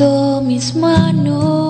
Mis manos,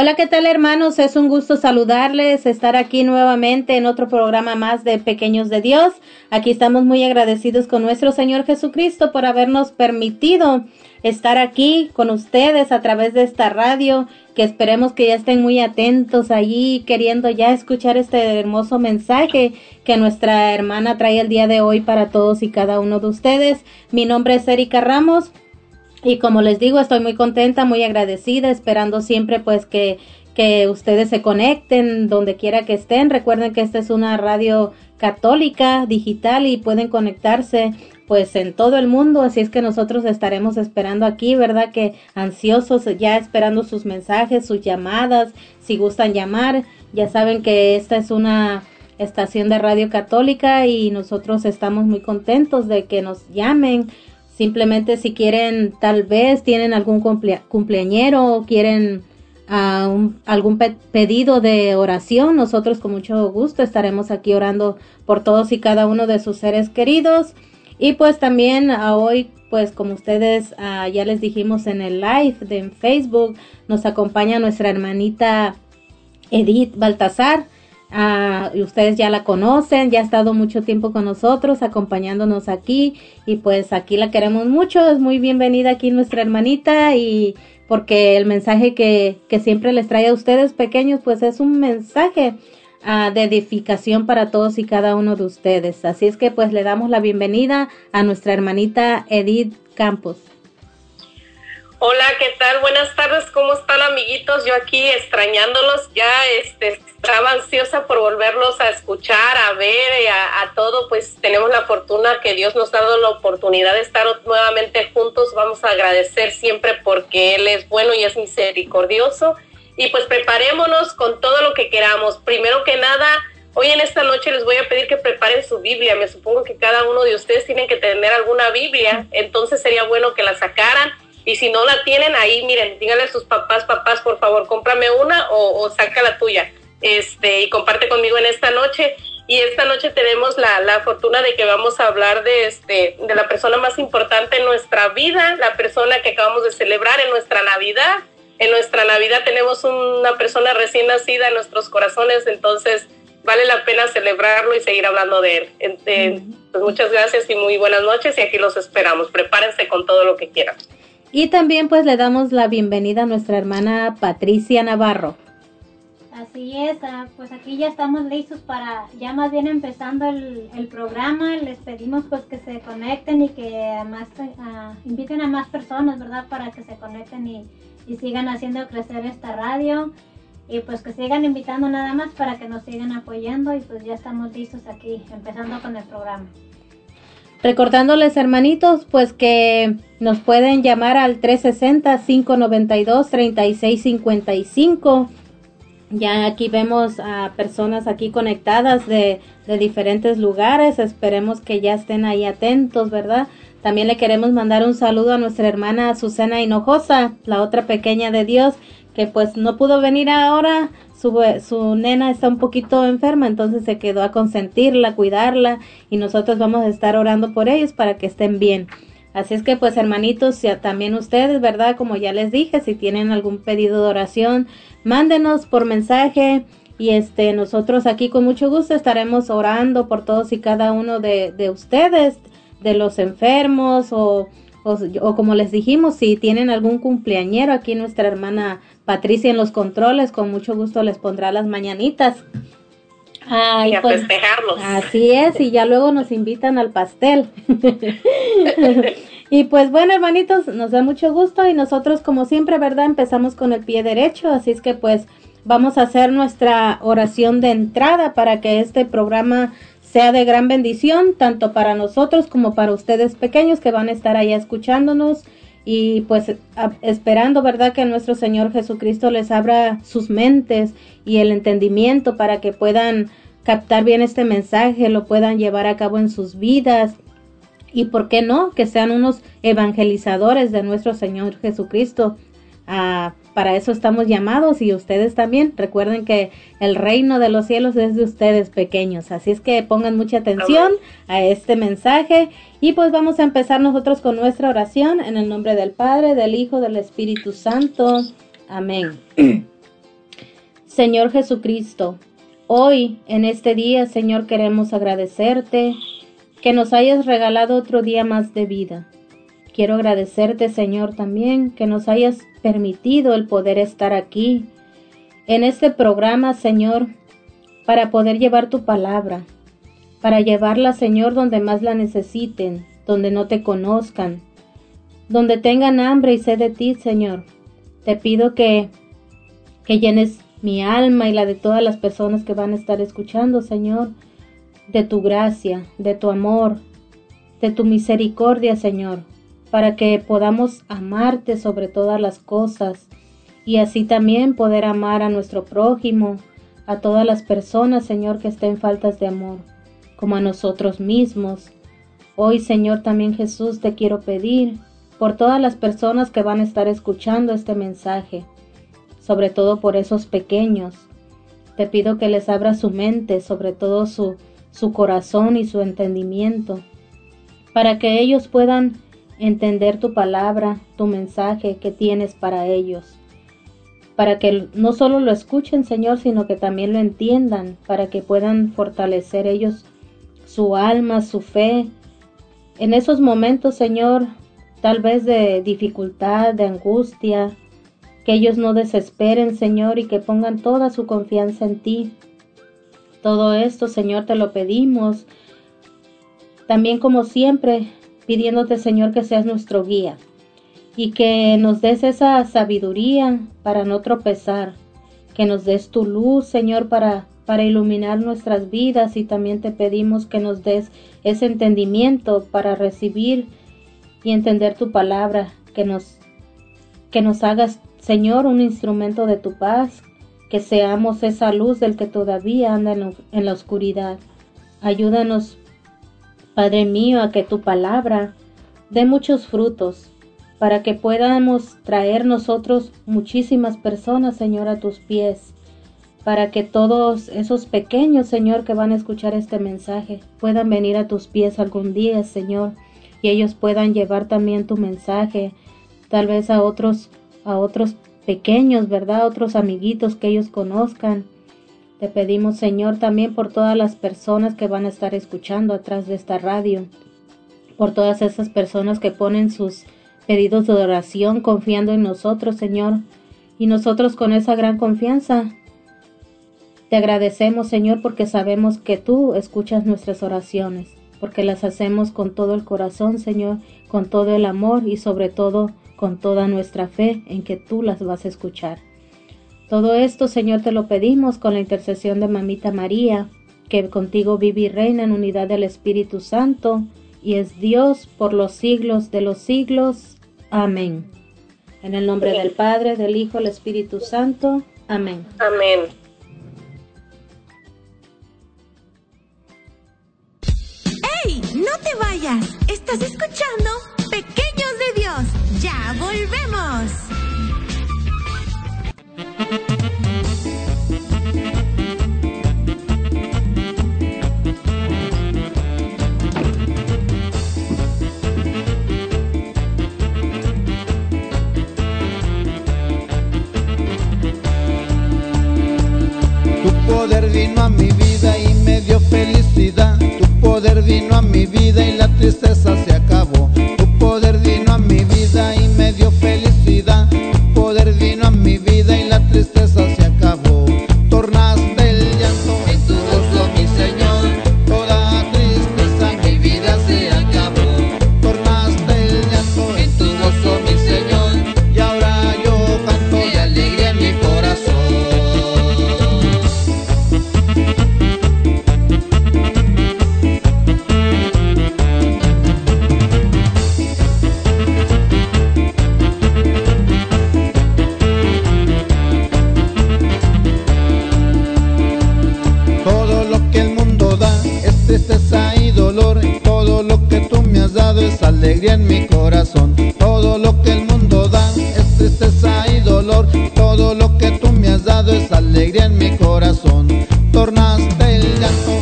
Hola, ¿qué tal hermanos? Es un gusto saludarles, estar aquí nuevamente en otro programa más de Pequeños de Dios. Aquí estamos muy agradecidos con nuestro Señor Jesucristo por habernos permitido estar aquí con ustedes a través de esta radio, que esperemos que ya estén muy atentos allí, queriendo ya escuchar este hermoso mensaje que nuestra hermana trae el día de hoy para todos y cada uno de ustedes. Mi nombre es Erika Ramos. Y como les digo, estoy muy contenta, muy agradecida, esperando siempre pues que, que ustedes se conecten donde quiera que estén. Recuerden que esta es una radio católica, digital y pueden conectarse pues en todo el mundo, así es que nosotros estaremos esperando aquí, ¿verdad? Que ansiosos ya esperando sus mensajes, sus llamadas, si gustan llamar, ya saben que esta es una estación de radio católica y nosotros estamos muy contentos de que nos llamen. Simplemente si quieren, tal vez tienen algún cumpleañero o quieren uh, algún pedido de oración, nosotros con mucho gusto estaremos aquí orando por todos y cada uno de sus seres queridos. Y pues también uh, hoy, pues como ustedes uh, ya les dijimos en el live de Facebook, nos acompaña nuestra hermanita Edith Baltasar. Y ustedes ya la conocen, ya ha estado mucho tiempo con nosotros, acompañándonos aquí y pues aquí la queremos mucho, es muy bienvenida aquí nuestra hermanita y porque el mensaje que, que siempre les trae a ustedes pequeños pues es un mensaje de edificación para todos y cada uno de ustedes. Así es que pues le damos la bienvenida a nuestra hermanita Edith Campos. Hola, ¿qué tal? Buenas tardes, ¿cómo están amiguitos? Yo aquí extrañándolos, ya este, estaba ansiosa por volverlos a escuchar, a ver, a, a todo, pues tenemos la fortuna que Dios nos ha dado la oportunidad de estar nuevamente juntos, vamos a agradecer siempre porque Él es bueno y es misericordioso y pues preparémonos con todo lo que queramos. Primero que nada, hoy en esta noche les voy a pedir que preparen su Biblia. Me supongo que cada uno de ustedes tienen que tener alguna Biblia, entonces sería bueno que la sacaran. Y si no la tienen ahí, miren, díganle a sus papás, papás, por favor, cómprame una o, saca la tuya. Este, y comparte conmigo en esta noche. Y esta noche tenemos la, la, fortuna de que vamos a hablar de, este, de la persona más importante en nuestra vida, la persona que acabamos de celebrar en nuestra Navidad, en nuestra Navidad tenemos una persona recién nacida en nuestros corazones, entonces vale la pena celebrarlo y seguir hablando de él. pues muchas gracias y muy buenas noches y aquí los esperamos. Prepárense con todo lo que quieran. Y también pues le damos la bienvenida a nuestra hermana Patricia Navarro. Así es, ah, pues aquí ya estamos listos para, ya más bien empezando el, programa, les pedimos pues que se conecten y que más, uh, inviten a más personas, ¿verdad? Para que se conecten y y sigan haciendo crecer esta radio y pues que sigan invitando nada más para que nos sigan apoyando y pues ya estamos listos aquí empezando con el programa. Recordándoles hermanitos pues que nos pueden llamar al 360-592-3655. Ya aquí vemos a personas aquí conectadas de, de diferentes lugares. Esperemos que ya estén ahí atentos, ¿verdad? También le queremos mandar un saludo a nuestra hermana Susana Hinojosa, la otra pequeña de Dios, que pues no pudo venir ahora. Su, su nena está un poquito enferma, entonces se quedó a consentirla, cuidarla y nosotros vamos a estar orando por ellos para que estén bien. Así es que pues hermanitos, ya también ustedes, ¿verdad? Como ya les dije, si tienen algún pedido de oración, mándenos por mensaje y este nosotros aquí con mucho gusto estaremos orando por todos y cada uno de, de ustedes de los enfermos o, o, como les dijimos, si tienen algún cumpleañero, aquí nuestra hermana Patricia en los controles, con mucho gusto les pondrá las mañanitas. Y a pues, festejarlos. Así es, y ya luego nos invitan al pastel. y pues bueno, hermanitos, nos da mucho gusto y nosotros como siempre, ¿verdad? Empezamos con el pie derecho, así es que pues vamos a hacer nuestra oración de entrada para que este programa sea de gran bendición tanto para nosotros como para ustedes pequeños que van a estar ahí escuchándonos y pues esperando, ¿verdad? Que nuestro Señor Jesucristo les abra sus mentes y el entendimiento para que puedan captar bien este mensaje, lo puedan llevar a cabo en sus vidas y, ¿por qué no? Que sean unos evangelizadores de nuestro Señor Jesucristo. a para eso estamos llamados y ustedes también. Recuerden que el reino de los cielos es de ustedes pequeños. Así es que pongan mucha atención a este mensaje y pues vamos a empezar nosotros con nuestra oración en el nombre del Padre, del Hijo, del Espíritu Santo. Amén. Señor Jesucristo, hoy en este día, Señor, queremos agradecerte que nos hayas regalado otro día más de vida. Quiero agradecerte, Señor, también que nos hayas permitido el poder estar aquí en este programa, Señor, para poder llevar tu palabra, para llevarla, Señor, donde más la necesiten, donde no te conozcan, donde tengan hambre y sed de ti, Señor. Te pido que, que llenes mi alma y la de todas las personas que van a estar escuchando, Señor, de tu gracia, de tu amor, de tu misericordia, Señor, para que podamos amarte sobre todas las cosas y así también poder amar a nuestro prójimo, a todas las personas, Señor, que estén faltas de amor, como a nosotros mismos. Hoy, Señor, también Jesús, te quiero pedir por todas las personas que van a estar escuchando este mensaje, sobre todo por esos pequeños. Te pido que les abra su mente, sobre todo su, su corazón y su entendimiento, para que ellos puedan entender tu palabra, tu mensaje que tienes para ellos, para que no solo lo escuchen, Señor, sino que también lo entiendan, para que puedan fortalecer ellos su alma, su fe. En esos momentos, Señor, tal vez de dificultad, de angustia, que ellos no desesperen, Señor, y que pongan toda su confianza en ti. Todo esto, Señor, te lo pedimos. También como siempre, pidiéndote, Señor, que seas nuestro guía y que nos des esa sabiduría para no tropezar, que nos des tu luz, Señor, para para iluminar nuestras vidas y también te pedimos que nos des ese entendimiento para recibir y entender tu palabra, que nos que nos hagas, Señor, un instrumento de tu paz, que seamos esa luz del que todavía anda en, la oscuridad. Ayúdanos, Padre mío, a que tu palabra dé muchos frutos, para que podamos traer nosotros muchísimas personas, Señor, a tus pies, para que todos esos pequeños, Señor, que van a escuchar este mensaje, puedan venir a tus pies algún día, Señor, y ellos puedan llevar también tu mensaje, tal vez a otros, a otros pequeños, ¿verdad? Otros amiguitos que ellos conozcan. Te pedimos, Señor, también por todas las personas que van a estar escuchando atrás de esta radio, por todas esas personas que ponen sus pedidos de oración confiando en nosotros, Señor, y nosotros con esa gran confianza te agradecemos, Señor, porque sabemos que tú escuchas nuestras oraciones, porque las hacemos con todo el corazón, Señor, con todo el amor y sobre todo con toda nuestra fe en que tú las vas a escuchar. Todo esto, Señor, te lo pedimos con la intercesión de Mamita María, que contigo vive y reina en unidad del Espíritu Santo, y es Dios por los siglos de los siglos. Amén. En el nombre del Padre, del Hijo, del Espíritu Santo. Amén. Amén. ¡Hey! No te vayas. Estás escuchando vino a mi vida y me dio felicidad. Tu poder vino a mi vida y la tristeza se acabó. Tu poder vino a mi vida y me dio felicidad. Tristeza alegría en mi corazón. Todo lo que el mundo da es tristeza y dolor. Todo lo que tú me has dado es alegría en mi corazón. Tornaste el llanto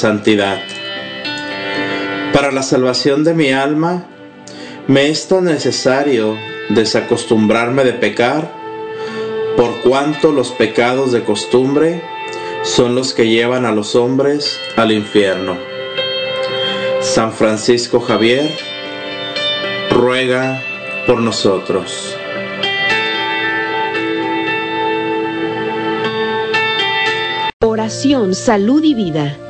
santidad. Para la salvación de mi alma, me es tan necesario desacostumbrarme de pecar, por cuanto los pecados de costumbre son los que llevan a los hombres al infierno. San Francisco Javier, ruega por nosotros. Oración, salud y vida.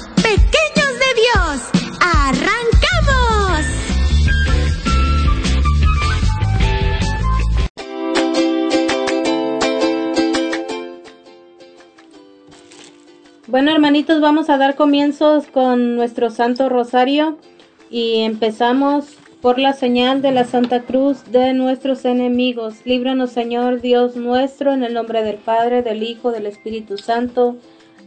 hermanitos, vamos a dar comienzos con nuestro Santo Rosario y empezamos por la señal de la Santa Cruz de nuestros enemigos. Líbranos, Señor Dios nuestro, en el nombre del Padre, del Hijo, del Espíritu Santo.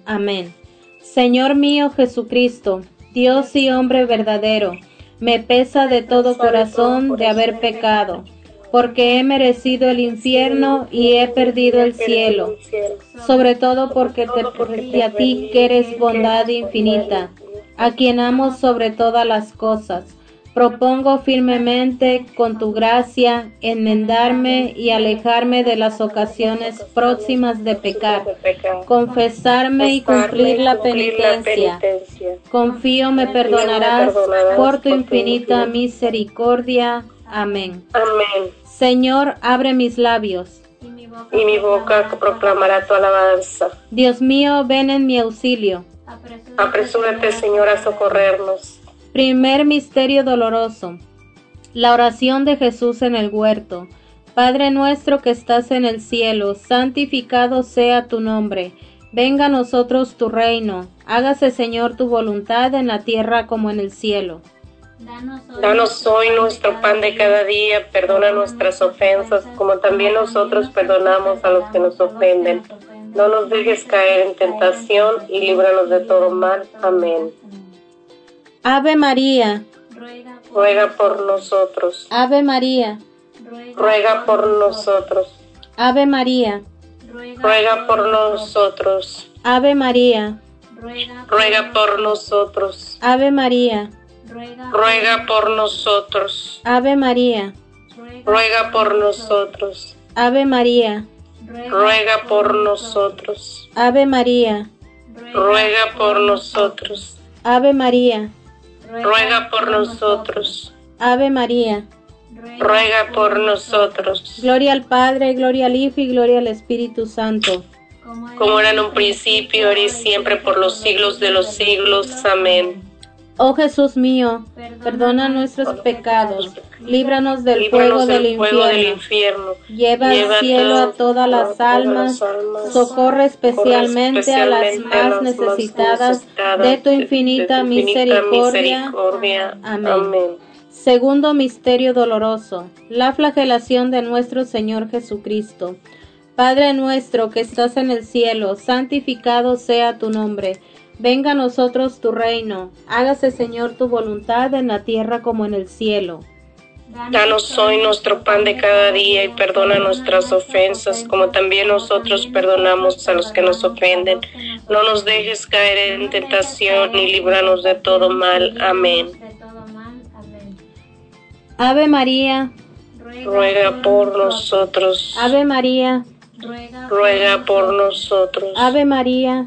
Amén. Señor mío Jesucristo, Dios y hombre verdadero, me pesa de todo corazón de haber pecado, porque he merecido el infierno y he perdido el cielo, sobre todo porque te a ti que eres bondad infinita, a quien amo sobre todas las cosas. Propongo firmemente con tu gracia enmendarme y alejarme de las ocasiones próximas de pecar, confesarme y cumplir la penitencia. Confío me perdonarás por tu infinita misericordia. Amén. Amén. Señor, abre mis labios. Y mi boca, Y mi boca proclamará tu alabanza. Dios mío, ven en mi auxilio. Apresúrate, Apresúrate, Señor, a socorrernos. Primer misterio doloroso. La oración de Jesús en el huerto. Padre nuestro que estás en el cielo, santificado sea tu nombre. Venga a nosotros tu reino. Hágase, Señor, tu voluntad en la tierra como en el cielo. Danos hoy, nuestro pan de cada día, perdona nuestras ofensas, como también nosotros perdonamos a los que nos ofenden. No nos dejes caer en tentación y líbranos de todo mal. Amén. Ave María, Ruega por, Ruega por nosotros. Ave María, ruega, por nosotros. Ave María, ruega, por nosotros. Ave María, Ruega por nosotros. Ave María, ruega, Ruega por nosotros. Ave María, ruega, Ruega por nosotros. Ave María, Ruega por nosotros. Ave María, Ruega por nosotros. Ave María, Ruega por nosotros. Ave María. Ruega por nosotros. Gloria al Padre, gloria al Hijo y gloria al Espíritu Santo. Como era en un principio, ahora y siempre, por los siglos de los siglos. Amén. Oh Jesús mío, perdona nuestros pecados, líbranos del fuego del del fuego del infierno, infierno. lleva al cielo a todas- las almas, socorre especialmente a las más necesitadas de tu infinita misericordia. misericordia. Amén. Amén. Segundo misterio doloroso, la flagelación de nuestro Señor Jesucristo. Padre nuestro que estás en el cielo, santificado sea tu nombre. Venga a nosotros tu reino. Hágase, Señor, tu voluntad en la tierra como en el cielo. Danos hoy nuestro pan de cada día y perdona nuestras ofensas, como también nosotros perdonamos a los que nos ofenden. No nos dejes caer en tentación y líbranos de todo mal. Amén. Ave María, Ruega por nosotros. Ave María, Ruega por nosotros. Ave María,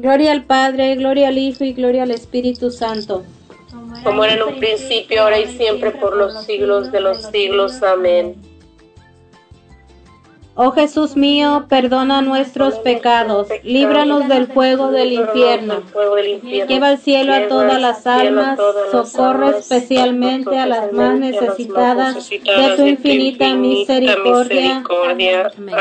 Gloria al Padre, gloria al Hijo y gloria al Espíritu Santo. Como era en un principio, ahora y siempre, por los siglos de los siglos. Amén. Oh Jesús mío, perdona nuestros pecados, líbranos del fuego del infierno. Lleva al cielo a todas las almas, socorre especialmente a las más necesitadas de tu infinita misericordia.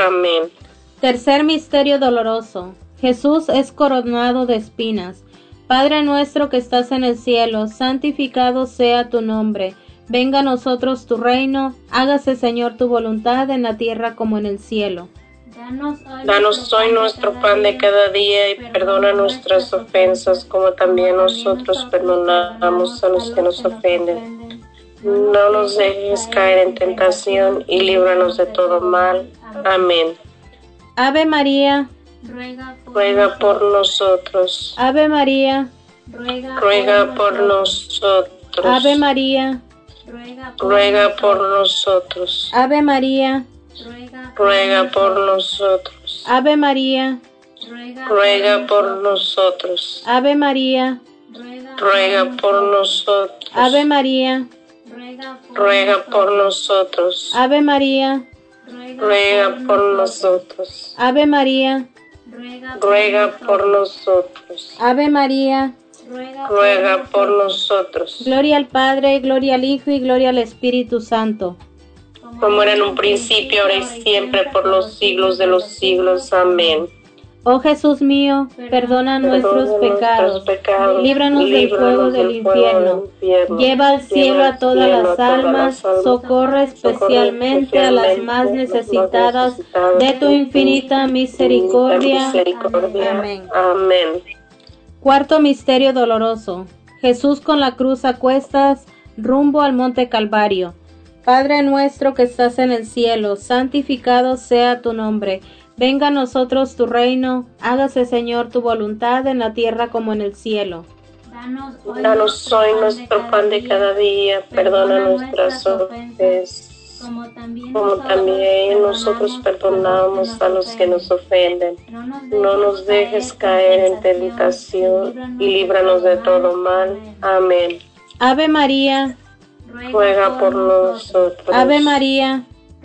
Amén. Tercer misterio doloroso. Jesús es coronado de espinas. Padre nuestro que estás en el cielo, santificado sea tu nombre. Venga a nosotros tu reino, hágase Señor tu voluntad en la tierra como en el cielo. Danos hoy nuestro pan de cada día y perdona nuestras ofensas como también nosotros perdonamos a los que nos ofenden. No nos dejes caer en tentación y líbranos de todo mal. Amén. Ave María, Ruega por nosotros. Ave María, Ruega por nosotros. Ave María, Ruega por nosotros. Ave María, Ruega por nosotros. Ave María, Ruega por nosotros. Ave María, Ruega por nosotros. Ave María, Ruega por nosotros. Ave María, Ruega por nosotros. Ave María, Ruega por nosotros. Ave María. Ruega por nosotros. Gloria al Padre, gloria al Hijo y gloria al Espíritu Santo. Como era en un principio, ahora y siempre, por los siglos de los siglos. Amén. Oh Jesús mío, perdona nuestros pecados, líbranos del fuego del infierno, lleva al cielo a todas las almas, socorre especialmente a las más necesitadas de tu infinita misericordia. Amén. Amén. Cuarto misterio doloroso. Jesús con la cruz a cuestas, rumbo al monte Calvario. Padre nuestro que estás en el cielo, santificado sea tu nombre. Venga a nosotros tu reino, hágase Señor tu voluntad en la tierra como en el cielo. Danos hoy nuestro pan de cada día, perdona nuestras ofensas, como también nosotros perdonamos a los que nos ofenden. No nos dejes caer en tentación y líbranos de todo mal. Amén. Ave María, ruega por nosotros. Ave María,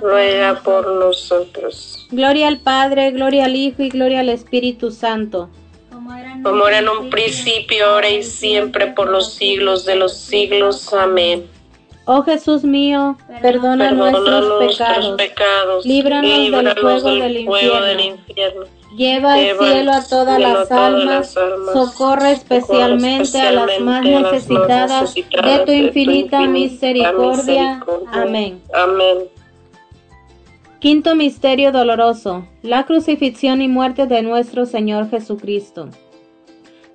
ruega por nosotros. Gloria al Padre, gloria al Hijo y gloria al Espíritu Santo. Como era en un principio, ahora y siempre, por los siglos de los siglos. Amén. Oh Jesús mío, perdona, nuestros, pecados, líbranos, del fuego, del, infierno. Lleva al cielo a todas, las, almas, socorre especialmente a las más necesitadas de tu infinita misericordia. Amén. Amén. Quinto misterio doloroso, la crucifixión y muerte de nuestro Señor Jesucristo.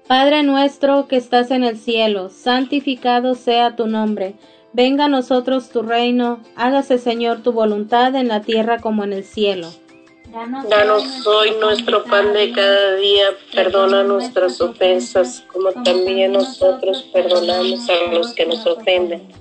Padre nuestro que estás en el cielo, santificado sea tu nombre. Venga a nosotros tu reino, hágase Señor tu voluntad en la tierra como en el cielo. Danos hoy nuestro pan de cada día, perdona nuestras ofensas, como también nosotros perdonamos a los que nos ofenden.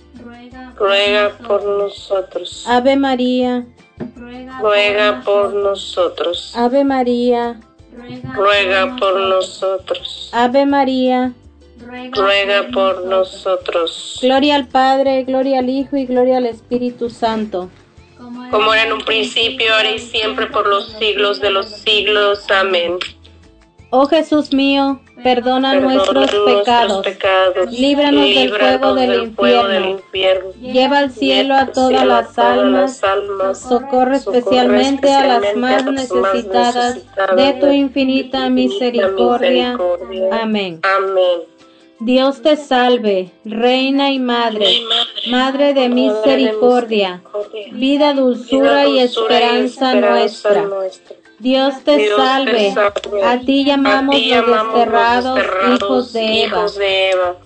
ruega por nosotros. Ave María, ruega por nosotros. Ave María, ruega por nosotros. Ave María, ruega por nosotros. Gloria al Padre, gloria al Hijo y gloria al Espíritu Santo. Como era en un principio, ahora y siempre, por los siglos de los siglos. Amén. Oh Jesús mío, perdona, nuestros, pecados, líbranos, del, fuego, del, infierno, lleva al cielo a todas las almas, socorre, especialmente a las más necesitadas. de tu infinita misericordia. Amén. Amén. Dios te salve, Reina y Madre, Madre. de misericordia, vida, dulzura y esperanza nuestra. Dios te salve. A ti llamamos, A los desterrados, hijos de Eva.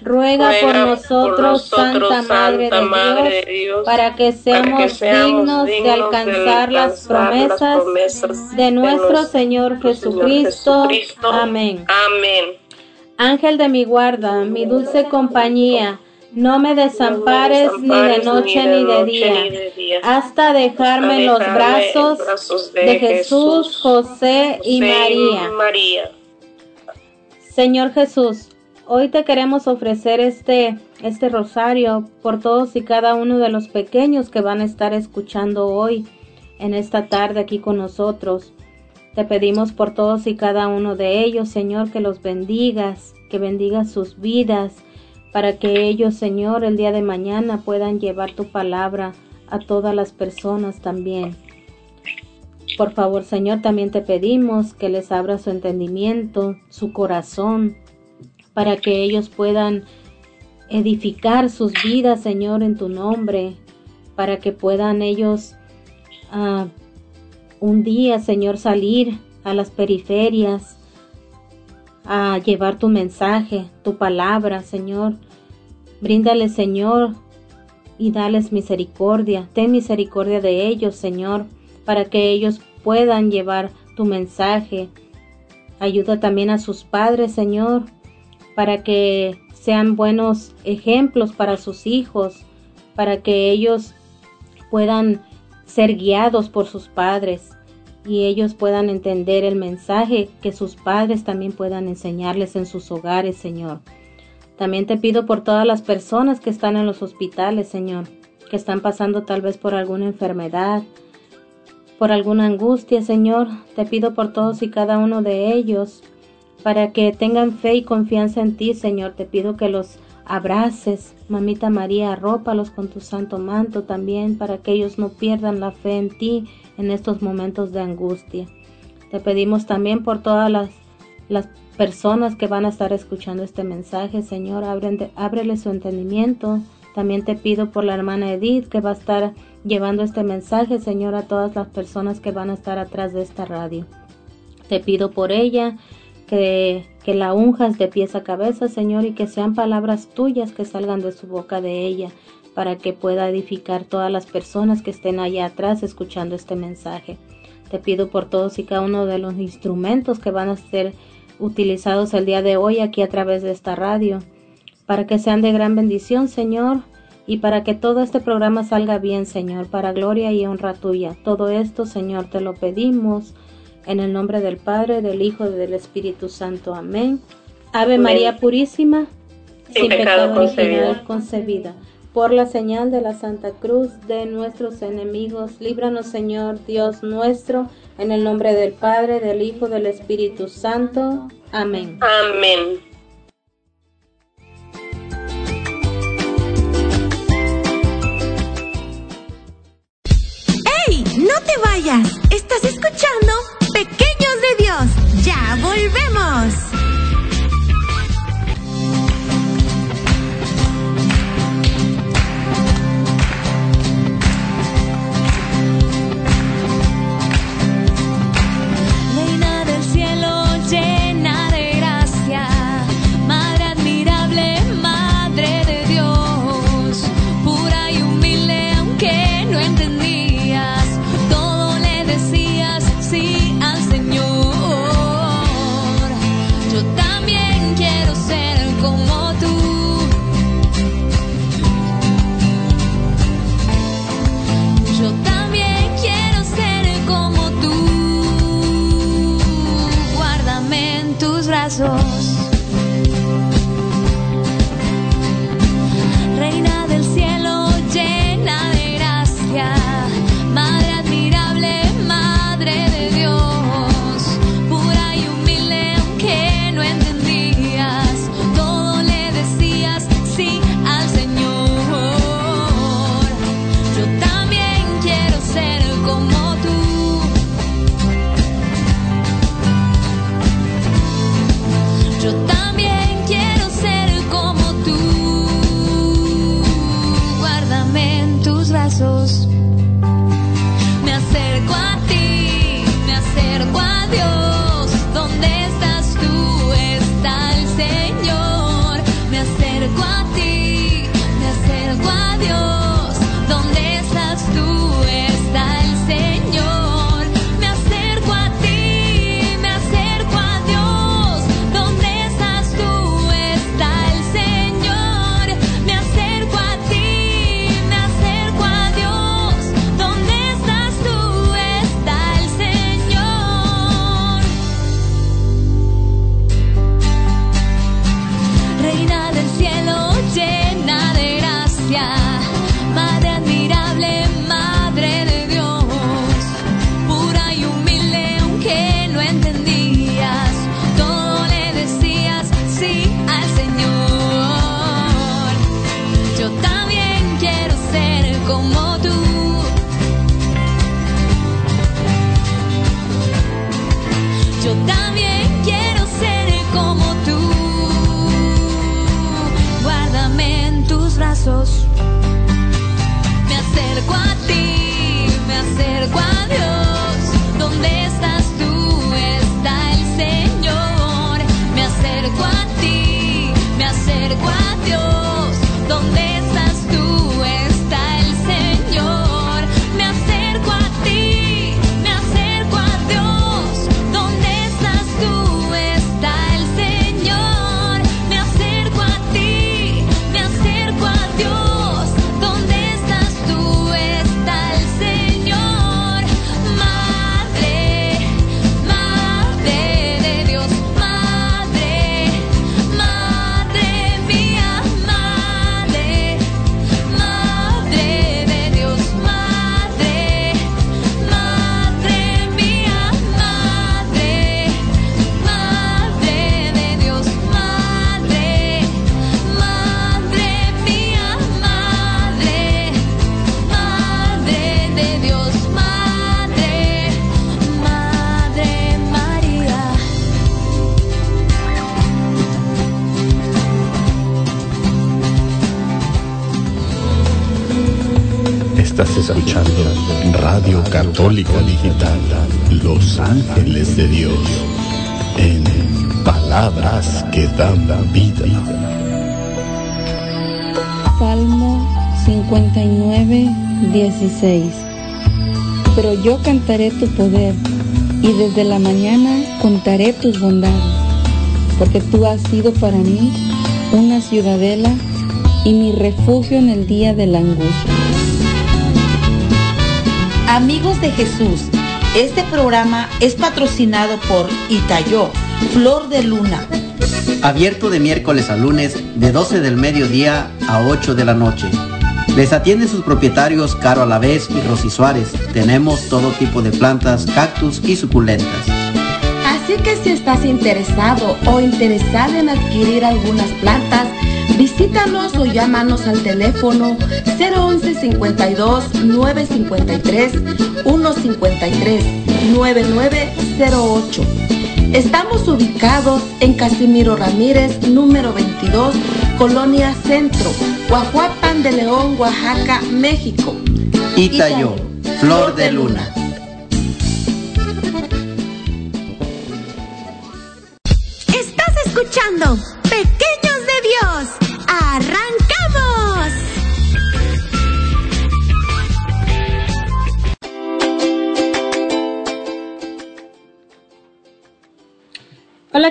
ruega, por, nosotros, Santa, Madre, de, Dios, para que seamos, dignos de alcanzar las promesas, de nuestro Señor Jesucristo. Amén. Amén. Ángel de mi guarda, mi dulce compañía, no me desampares, ni, de noche, ni de día, hasta dejarme en los brazos, de, Jesús, José y María. Señor Jesús, Hoy te queremos ofrecer este, este rosario por todos y cada uno de los pequeños que van a estar escuchando hoy en esta tarde aquí con nosotros. Te pedimos por todos y cada uno de ellos, Señor, que los bendigas, que bendigas sus vidas, para que ellos, Señor, el día de mañana puedan llevar tu palabra a todas las personas también. Por favor, Señor, también te pedimos que les abra su entendimiento, su corazón, para que ellos puedan edificar sus vidas, Señor, en tu nombre, para que puedan ellos ah, un día, Señor, salir a las periferias, a llevar tu mensaje, tu palabra, Señor. Bríndale, Señor, y dales misericordia. Ten misericordia de ellos, Señor, para que ellos puedan llevar tu mensaje. Ayuda también a sus padres, Señor, para que sean buenos ejemplos para sus hijos, para que ellos puedan ser guiados por sus padres y ellos puedan entender el mensaje que sus padres también puedan enseñarles en sus hogares, Señor. También te pido por todas las personas que están en los hospitales, Señor, que están pasando tal vez por alguna enfermedad, por alguna angustia, Señor. Te pido por todos y cada uno de ellos para que tengan fe y confianza en ti, Señor. Te pido que los abraces, mamita María, arrópalos con tu santo manto también, para que ellos no pierdan la fe en ti en estos momentos de angustia. Te pedimos también por todas las, las personas que van a estar escuchando este mensaje, Señor, ábrele su entendimiento. También te pido por la hermana Edith que va a estar llevando este mensaje, Señor, a todas las personas que van a estar atrás de esta radio. Te pido por ella que, que la unjas de pies a cabeza, Señor, y que sean palabras tuyas que salgan de su boca de ella, para que pueda edificar todas las personas que estén allá atrás escuchando este mensaje. Te pido por todos y cada uno de los instrumentos que van a ser utilizados el día de hoy aquí a través de esta radio, para que sean de gran bendición, Señor, y para que todo este programa salga bien, Señor, para gloria y honra tuya. Todo esto, Señor, te lo pedimos en el nombre del Padre, del Hijo y del Espíritu Santo. Amén. Ave María Purísima, sin, pecado, concebida. concebida. Por la señal de la Santa Cruz de nuestros enemigos, líbranos, Señor Dios nuestro, en el nombre del Padre, del Hijo y del Espíritu Santo. Amén. Amén. ¡Ey! ¡No te vayas! Estás escuchando Dios. Ya volvemos. corazón. Católica Digital, Los Ángeles de Dios, en palabras que dan vida. Salmo 59, 16. Pero yo cantaré tu poder y desde la mañana contaré tus bondades, porque tú has sido para mí una ciudadela y mi refugio en el día de la angustia. Amigos de Jesús, este programa es patrocinado por Itayo, Flor de Luna. Abierto de miércoles a lunes de 12 del mediodía a 8 de la noche. Les atienden sus propietarios Caro Alavés y Rosy Suárez. Tenemos todo tipo de plantas, cactus y suculentas. Así que si estás interesado o interesada en adquirir algunas plantas, visítanos o llámanos al teléfono 011 52 953 153 9908. Estamos ubicados en Casimiro Ramírez, número 22, Colonia Centro, Guajuapan de León, Oaxaca, México. Itayo, Flor de Luna.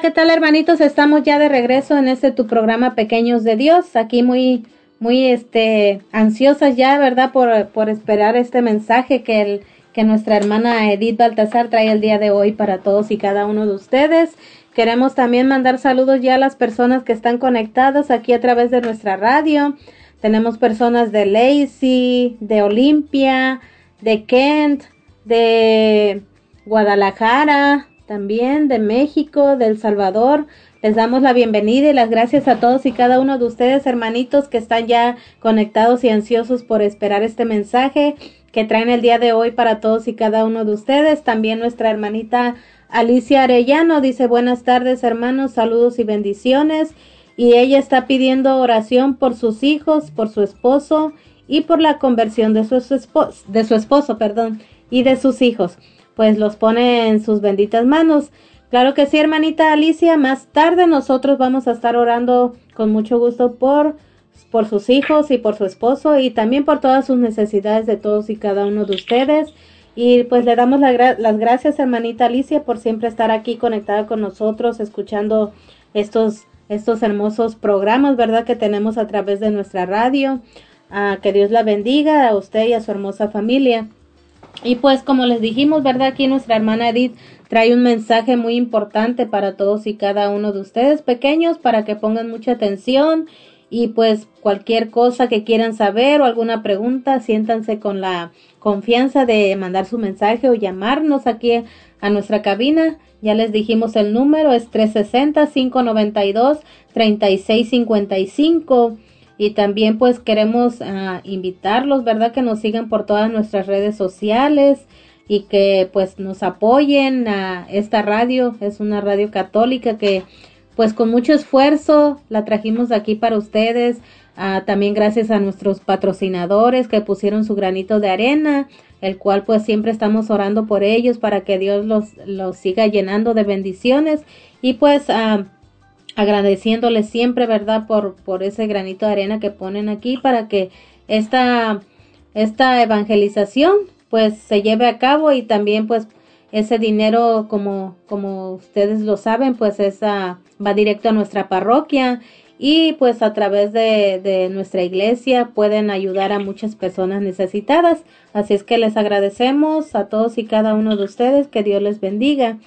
¿Qué tal hermanitos? Estamos ya de regreso en este tu programa Pequeños de Dios. Aquí muy, muy este, ansiosas ya, ¿verdad? Por, por esperar este mensaje que, el, que nuestra hermana Edith Baltasar trae el día de hoy para todos y cada uno de ustedes. Queremos también mandar saludos ya a las personas que están conectadas aquí a través de nuestra radio. Tenemos personas de Lacey, de Olimpia, de Kent, de Guadalajara, también de México, de El Salvador. Les damos la bienvenida y las gracias a todos y cada uno de ustedes, hermanitos, que están ya conectados y ansiosos por esperar este mensaje que traen el día de hoy para todos y cada uno de ustedes. También nuestra hermanita Alicia Arellano dice buenas tardes, hermanos, saludos y bendiciones. Y ella está pidiendo oración por sus hijos, por su esposo y por la conversión de su esposo, de su esposo, perdón, y de sus hijos pues los pone en sus benditas manos. Claro que sí, hermanita Alicia, más tarde nosotros vamos a estar orando con mucho gusto por, por sus hijos y por su esposo y también por todas sus necesidades de todos y cada uno de ustedes. Y pues le damos las gracias, hermanita Alicia, por siempre estar aquí conectada con nosotros, escuchando estos, estos hermosos programas, ¿verdad? Que tenemos a través de nuestra radio. Ah, que Dios la bendiga a usted y a su hermosa familia. Y pues como les dijimos, ¿verdad? Aquí nuestra hermana Edith trae un mensaje muy importante para todos y cada uno de ustedes pequeños para que pongan mucha atención y pues cualquier cosa que quieran saber o alguna pregunta, siéntanse con la confianza de mandar su mensaje o llamarnos aquí a nuestra cabina. Ya les dijimos el número es 360-592-3655 y también pues queremos uh, invitarlos, ¿verdad? Que nos sigan por todas nuestras redes sociales y que pues nos apoyen a esta radio. Es una radio católica que pues con mucho esfuerzo la trajimos aquí para ustedes. Uh, también gracias a nuestros patrocinadores que pusieron su granito de arena, el cual pues siempre estamos orando por ellos para que Dios los, los siga llenando de bendiciones. Y pues uh, agradeciéndole siempre, ¿verdad? Por, por ese granito de arena que ponen aquí para que esta, esta evangelización pues se lleve a cabo y también pues ese dinero como, como ustedes lo saben pues esa va directo a nuestra parroquia y pues a través de, de nuestra iglesia pueden ayudar a muchas personas necesitadas. Así es que les agradecemos a todos y cada uno de ustedes, que Dios les bendiga.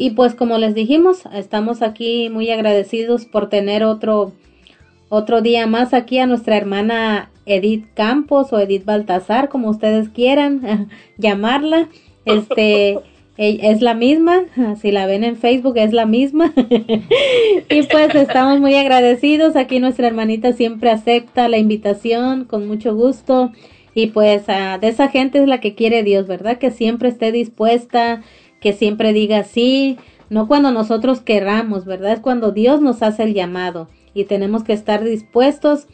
Y pues como les dijimos, estamos aquí muy agradecidos por tener otro otro día más aquí a nuestra hermana Edith Campos o Edith Baltasar, como ustedes quieran llamarla. Este es la misma, si la ven en Facebook es la misma. y pues estamos muy agradecidos. Aquí nuestra hermanita siempre acepta la invitación con mucho gusto. Y pues de esa gente es la que quiere Dios, ¿verdad? Que siempre esté dispuesta que siempre diga sí, no cuando nosotros querramos, ¿verdad? Es cuando Dios nos hace el llamado y tenemos que estar dispuestos,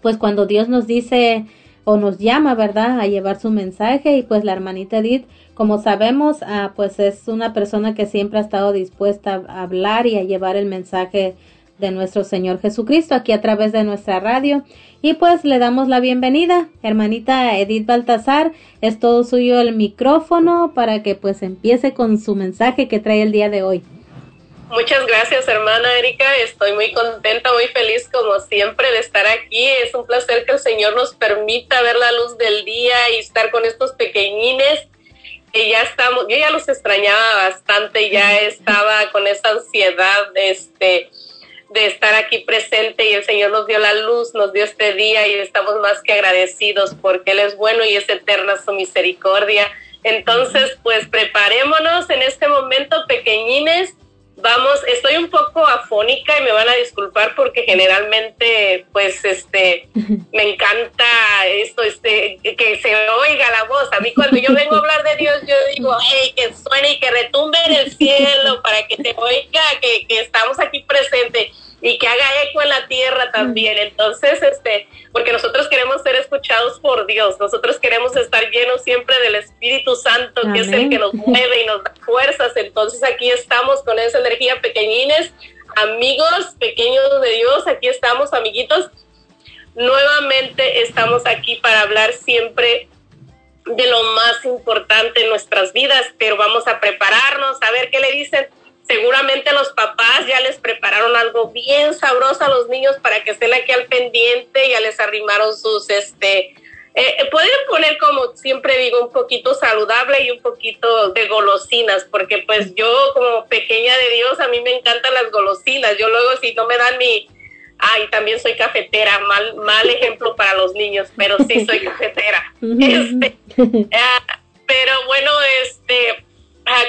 pues cuando Dios nos dice o nos llama, ¿verdad? A llevar su mensaje y pues la hermanita Edith, como sabemos, ah, pues es una persona que siempre ha estado dispuesta a hablar y a llevar el mensaje de nuestro Señor Jesucristo aquí a través de nuestra radio. Y pues le damos la bienvenida, hermanita Edith Baltasar, es todo suyo el micrófono para que pues empiece con su mensaje que trae el día de hoy. Muchas gracias, hermana Erika. Estoy muy contenta, muy feliz como siempre de estar aquí. Es un placer que el Señor nos permita ver la luz del día y estar con estos pequeñines que ya estamos, yo ya los extrañaba bastante, ya estaba con esa ansiedad este de estar aquí presente y el Señor nos dio la luz, nos dio este día y estamos más que agradecidos porque Él es bueno y es eterna su misericordia. Entonces, pues preparémonos en este momento, pequeñines, Vamos, estoy un poco afónica y me van a disculpar porque generalmente, pues, este, me encanta esto, este, que se oiga la voz. A mí cuando yo vengo a hablar de Dios, yo digo, hey, que suene y que retumbe en el cielo para que te oiga, que, que estamos aquí presentes y que haga eco en la tierra también. Entonces, este, porque nosotros queremos ser escuchados por Dios, nosotros queremos estar llenos siempre del Espíritu Santo, que es el que nos mueve y nos da fuerzas. Entonces, aquí estamos con esa energía pequeñines, amigos pequeños de Dios, aquí estamos, amiguitos. Nuevamente estamos aquí para hablar siempre de lo más importante en nuestras vidas, pero vamos a prepararnos a ver qué le dicen seguramente los papás ya les prepararon algo bien sabroso a los niños para que estén aquí al pendiente, ya les arrimaron sus, este, eh, pueden poner como siempre digo, un poquito saludable y un poquito de golosinas, porque pues yo como pequeña de Dios, a mí me encantan las golosinas, yo luego si no me dan mi, ay, también soy cafetera, mal, mal ejemplo para los niños, pero sí soy cafetera. este, ah, pero bueno, este,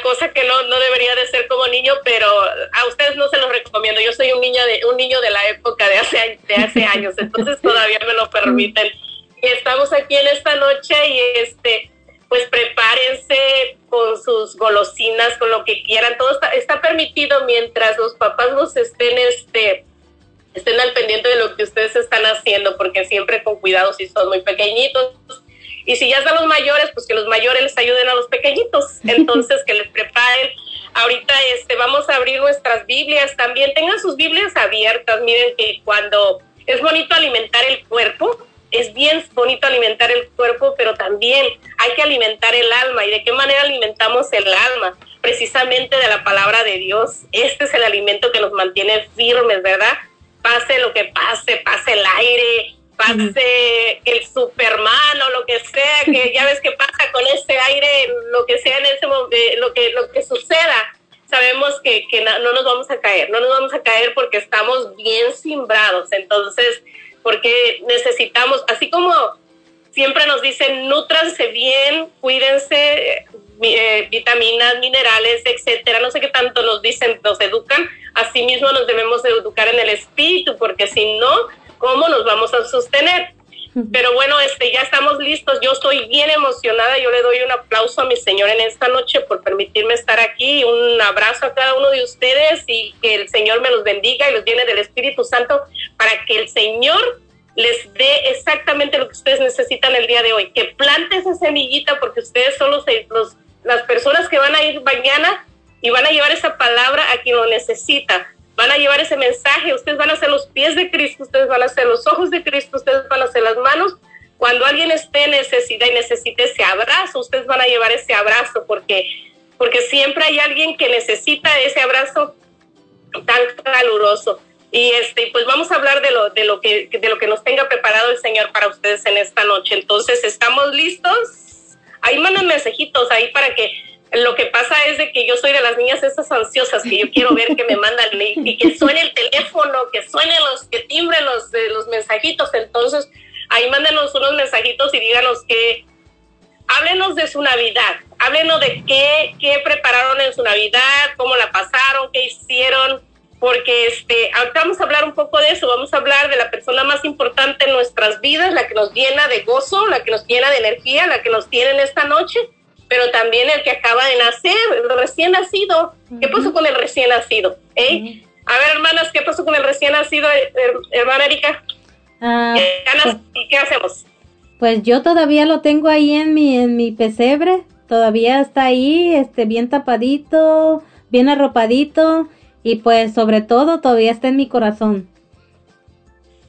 cosa que no, no debería de ser como niño, pero a ustedes no se los recomiendo. Yo soy un niño de un niño de la época de hace de hace años, entonces todavía me lo permiten. Y estamos aquí en esta noche y este pues prepárense con sus golosinas, con lo que quieran. Todo está, está permitido mientras los papás nos estén este estén al pendiente de lo que ustedes están haciendo, porque siempre con cuidado si son muy pequeñitos y si ya están los mayores, pues que los mayores les ayuden a los pequeñitos. Entonces, que les preparen. Ahorita este, vamos a abrir nuestras Biblias también. Tengan sus Biblias abiertas. Miren que cuando es bonito alimentar el cuerpo, es bien bonito alimentar el cuerpo, pero también hay que alimentar el alma. ¿Y de qué manera alimentamos el alma? Precisamente de la palabra de Dios. Este es el alimento que nos mantiene firmes, ¿verdad? Pase lo que pase, pase el aire, pase el Superman o lo que sea, que ya ves que pasa con ese aire, lo que sea en ese momento, eh, lo que, lo que suceda, sabemos que, que no, nos vamos a caer, no nos vamos a caer porque estamos bien simbrados, entonces, porque necesitamos, así como siempre nos dicen, nutranse bien, cuídense, eh, vitaminas, minerales, etcétera, no sé qué tanto nos dicen, nos educan, así mismo nos debemos educar en el espíritu, porque si no, cómo nos vamos a sostener. Pero bueno, este, ya estamos listos. Yo estoy bien emocionada. Yo le doy un aplauso a mi Señor en esta noche por permitirme estar aquí. Un abrazo a cada uno de ustedes y que el Señor me los bendiga y los viene del Espíritu Santo para que el Señor les dé exactamente lo que ustedes necesitan el día de hoy. Que plante esa semillita porque ustedes son los, los, las personas que van a ir mañana y van a llevar esa palabra a quien lo necesita van a llevar ese mensaje, ustedes van a ser los pies de Cristo, ustedes van a ser los ojos de Cristo, ustedes van a ser las manos. Cuando alguien esté en necesidad y necesite ese abrazo, ustedes van a llevar ese abrazo porque, porque siempre hay alguien que necesita ese abrazo tan caluroso. Y este, pues vamos a hablar de lo, de lo que, de lo que nos tenga preparado el Señor para ustedes en esta noche. Entonces, ¿estamos listos? Ahí mandan mensajitos ahí para que lo que pasa es de que yo soy de las niñas esas ansiosas que yo quiero ver que me mandan y, que suene el teléfono, que suenen los, que timbren los, los mensajitos. Entonces, ahí mándenos unos mensajitos y díganos que, háblenos de su Navidad, háblenos de qué, qué prepararon en su Navidad, cómo la pasaron, qué hicieron, porque este, ahorita vamos a hablar un poco de eso, vamos a hablar de la persona más importante en nuestras vidas, la que nos llena de gozo, la que nos llena de energía, la que nos tiene en esta noche pero también el que acaba de nacer, el recién nacido. ¿Qué pasó con el recién nacido? ¿Eh? A ver, hermanas, ¿qué pasó con el recién nacido, hermana Erika? Ah, pues, ¿Y qué hacemos? Pues yo todavía lo tengo ahí en mi, en mi pesebre, todavía está ahí, este, bien tapadito, bien arropadito, y pues sobre todo todavía está en mi corazón.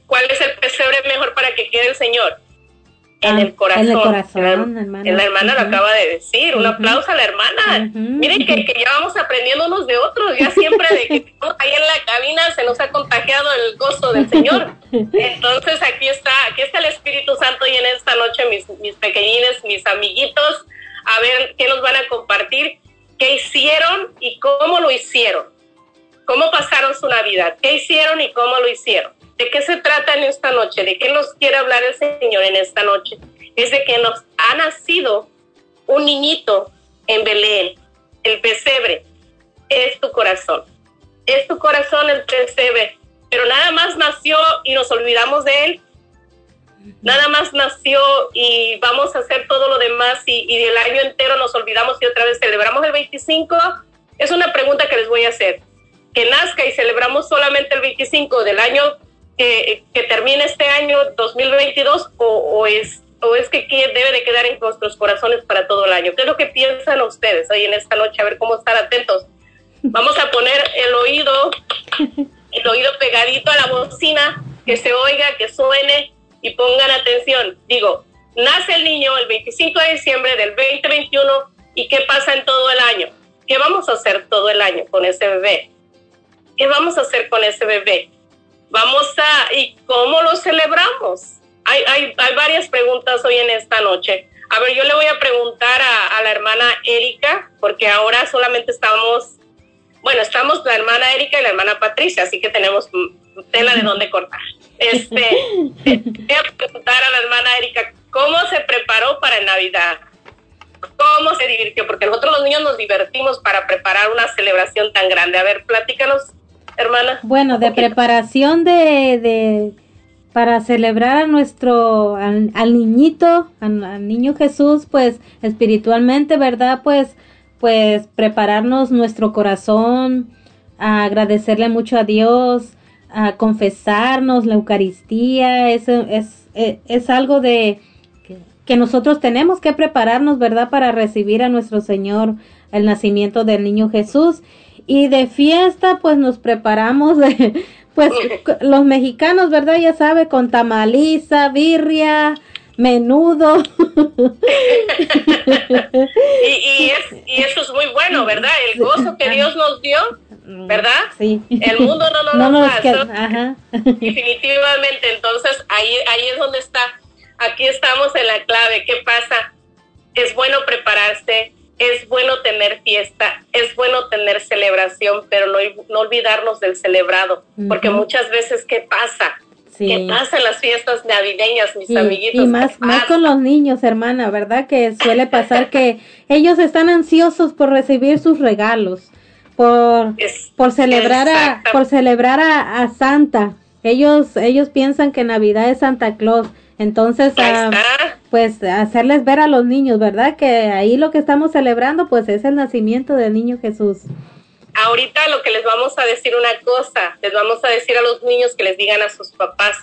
¿Cuál es el pesebre mejor para que quede el Señor? En Ah, el corazón. en el corazón, la, hermana. la hermana lo acaba de decir. Un aplauso a la hermana. Miren que, que ya vamos aprendiendo unos de otros. Ya siempre de que estamos ahí en la cabina se nos ha contagiado el gozo del Señor. Entonces aquí está, aquí está el Espíritu Santo y en esta noche mis, mis pequeñines, mis amiguitos, a ver qué nos van a compartir, qué hicieron y cómo lo hicieron. ¿Cómo pasaron su Navidad? ¿Qué hicieron y cómo lo hicieron? ¿De qué se trata en esta noche? ¿De qué nos quiere hablar el Señor en esta noche? Es de que nos ha nacido un niñito en Belén, el pesebre. Es tu corazón. Es tu corazón el pesebre. Pero nada más nació y nos olvidamos de él. Nada más nació y vamos a hacer todo lo demás y, y el año entero nos olvidamos y otra vez celebramos el 25. Es una pregunta que les voy a hacer. Que nazca y celebramos solamente el 25 del año que, termine este año 2022 o, o es o es que que debe de quedar en nuestros corazones para todo el año. ¿Qué es lo que piensan ustedes hoy en esta noche? A ver cómo están atentos. Vamos a poner el oído, el oído pegadito a la bocina, que se oiga, que suene y pongan atención. Digo, nace el niño el 25 de diciembre del 2021 y ¿qué pasa en todo el año? ¿Qué vamos a hacer todo el año con ese bebé? ¿Qué vamos a hacer con ese bebé? Vamos a, ¿y cómo lo celebramos? Hay, hay, hay varias preguntas hoy en esta noche. A ver, yo le voy a preguntar a, a la hermana Erika, porque ahora solamente estamos, bueno, estamos la hermana Erika y la hermana Patricia, así que tenemos tela de dónde cortar. Este, voy a preguntar a la hermana Erika, ¿cómo se preparó para Navidad? ¿Cómo se divirtió? Porque nosotros los niños nos divertimos para preparar una celebración tan grande. A ver, platícanos, hermana. Bueno, de preparación de, de para celebrar a nuestro al, al niñito, al, al niño Jesús, pues espiritualmente, ¿verdad? Pues pues prepararnos nuestro corazón, a agradecerle mucho a Dios, a confesarnos la Eucaristía, eso es, es, es algo de que nosotros tenemos que prepararnos, ¿verdad? Para recibir a nuestro Señor el nacimiento del niño Jesús. Y de fiesta, pues nos preparamos pues los mexicanos, ¿verdad? Ya sabe, con tamaliza, birria, menudo. y, y, es, y eso es muy bueno, ¿verdad? El gozo que Dios nos dio, ¿verdad? Sí. El mundo no nos No nos queda- ajá. Definitivamente, entonces ahí, ahí es donde está. Aquí estamos en la clave. ¿Qué pasa? Es bueno prepararse, es bueno tener fiesta, es bueno tener celebración, pero no, no olvidarnos del celebrado, porque muchas veces, ¿qué pasa? Sí. ¿Qué pasa en las fiestas navideñas, mis Y, amiguitos? y más, ¿Qué más con los niños, hermana, ¿verdad? Que suele pasar que ellos están ansiosos por recibir sus regalos, por, por celebrar a, por celebrar a, a Santa. Ellos, ellos piensan que Navidad es Santa Claus. Entonces, ah, pues hacerles ver a los niños, ¿verdad? Que ahí lo que estamos celebrando, pues es el nacimiento del niño Jesús. ahorita lo que les vamos a decir una cosa, les vamos a decir a los niños que les digan a sus papás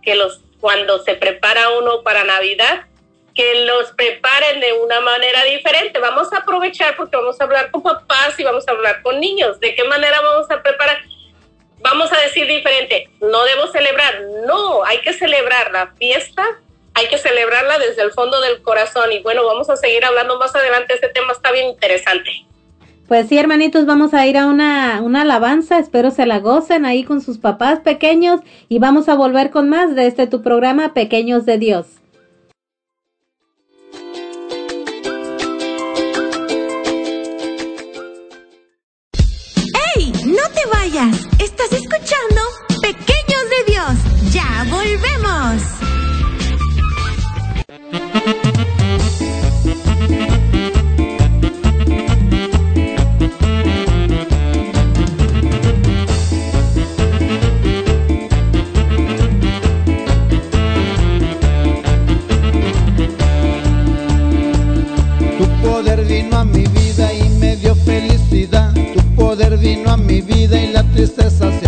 que los cuando se prepara uno para Navidad, que los preparen de una manera diferente. Vamos a aprovechar porque vamos a hablar con papás y vamos a hablar con niños. ¿De qué manera vamos a preparar? Vamos a decir diferente, no debo celebrar, no, hay que celebrar la fiesta, hay que celebrarla desde el fondo del corazón y bueno, vamos a seguir hablando más adelante, este tema está bien interesante. Pues sí, hermanitos, vamos a ir a una, una alabanza. Espero se la gocen ahí con sus papás pequeños y vamos a volver con más de este tu programa Pequeños de Dios. Vayas! Estás escuchando Pequeños de Dios. ¡Ya volvemos! Poder vino a mi vida y la tristeza se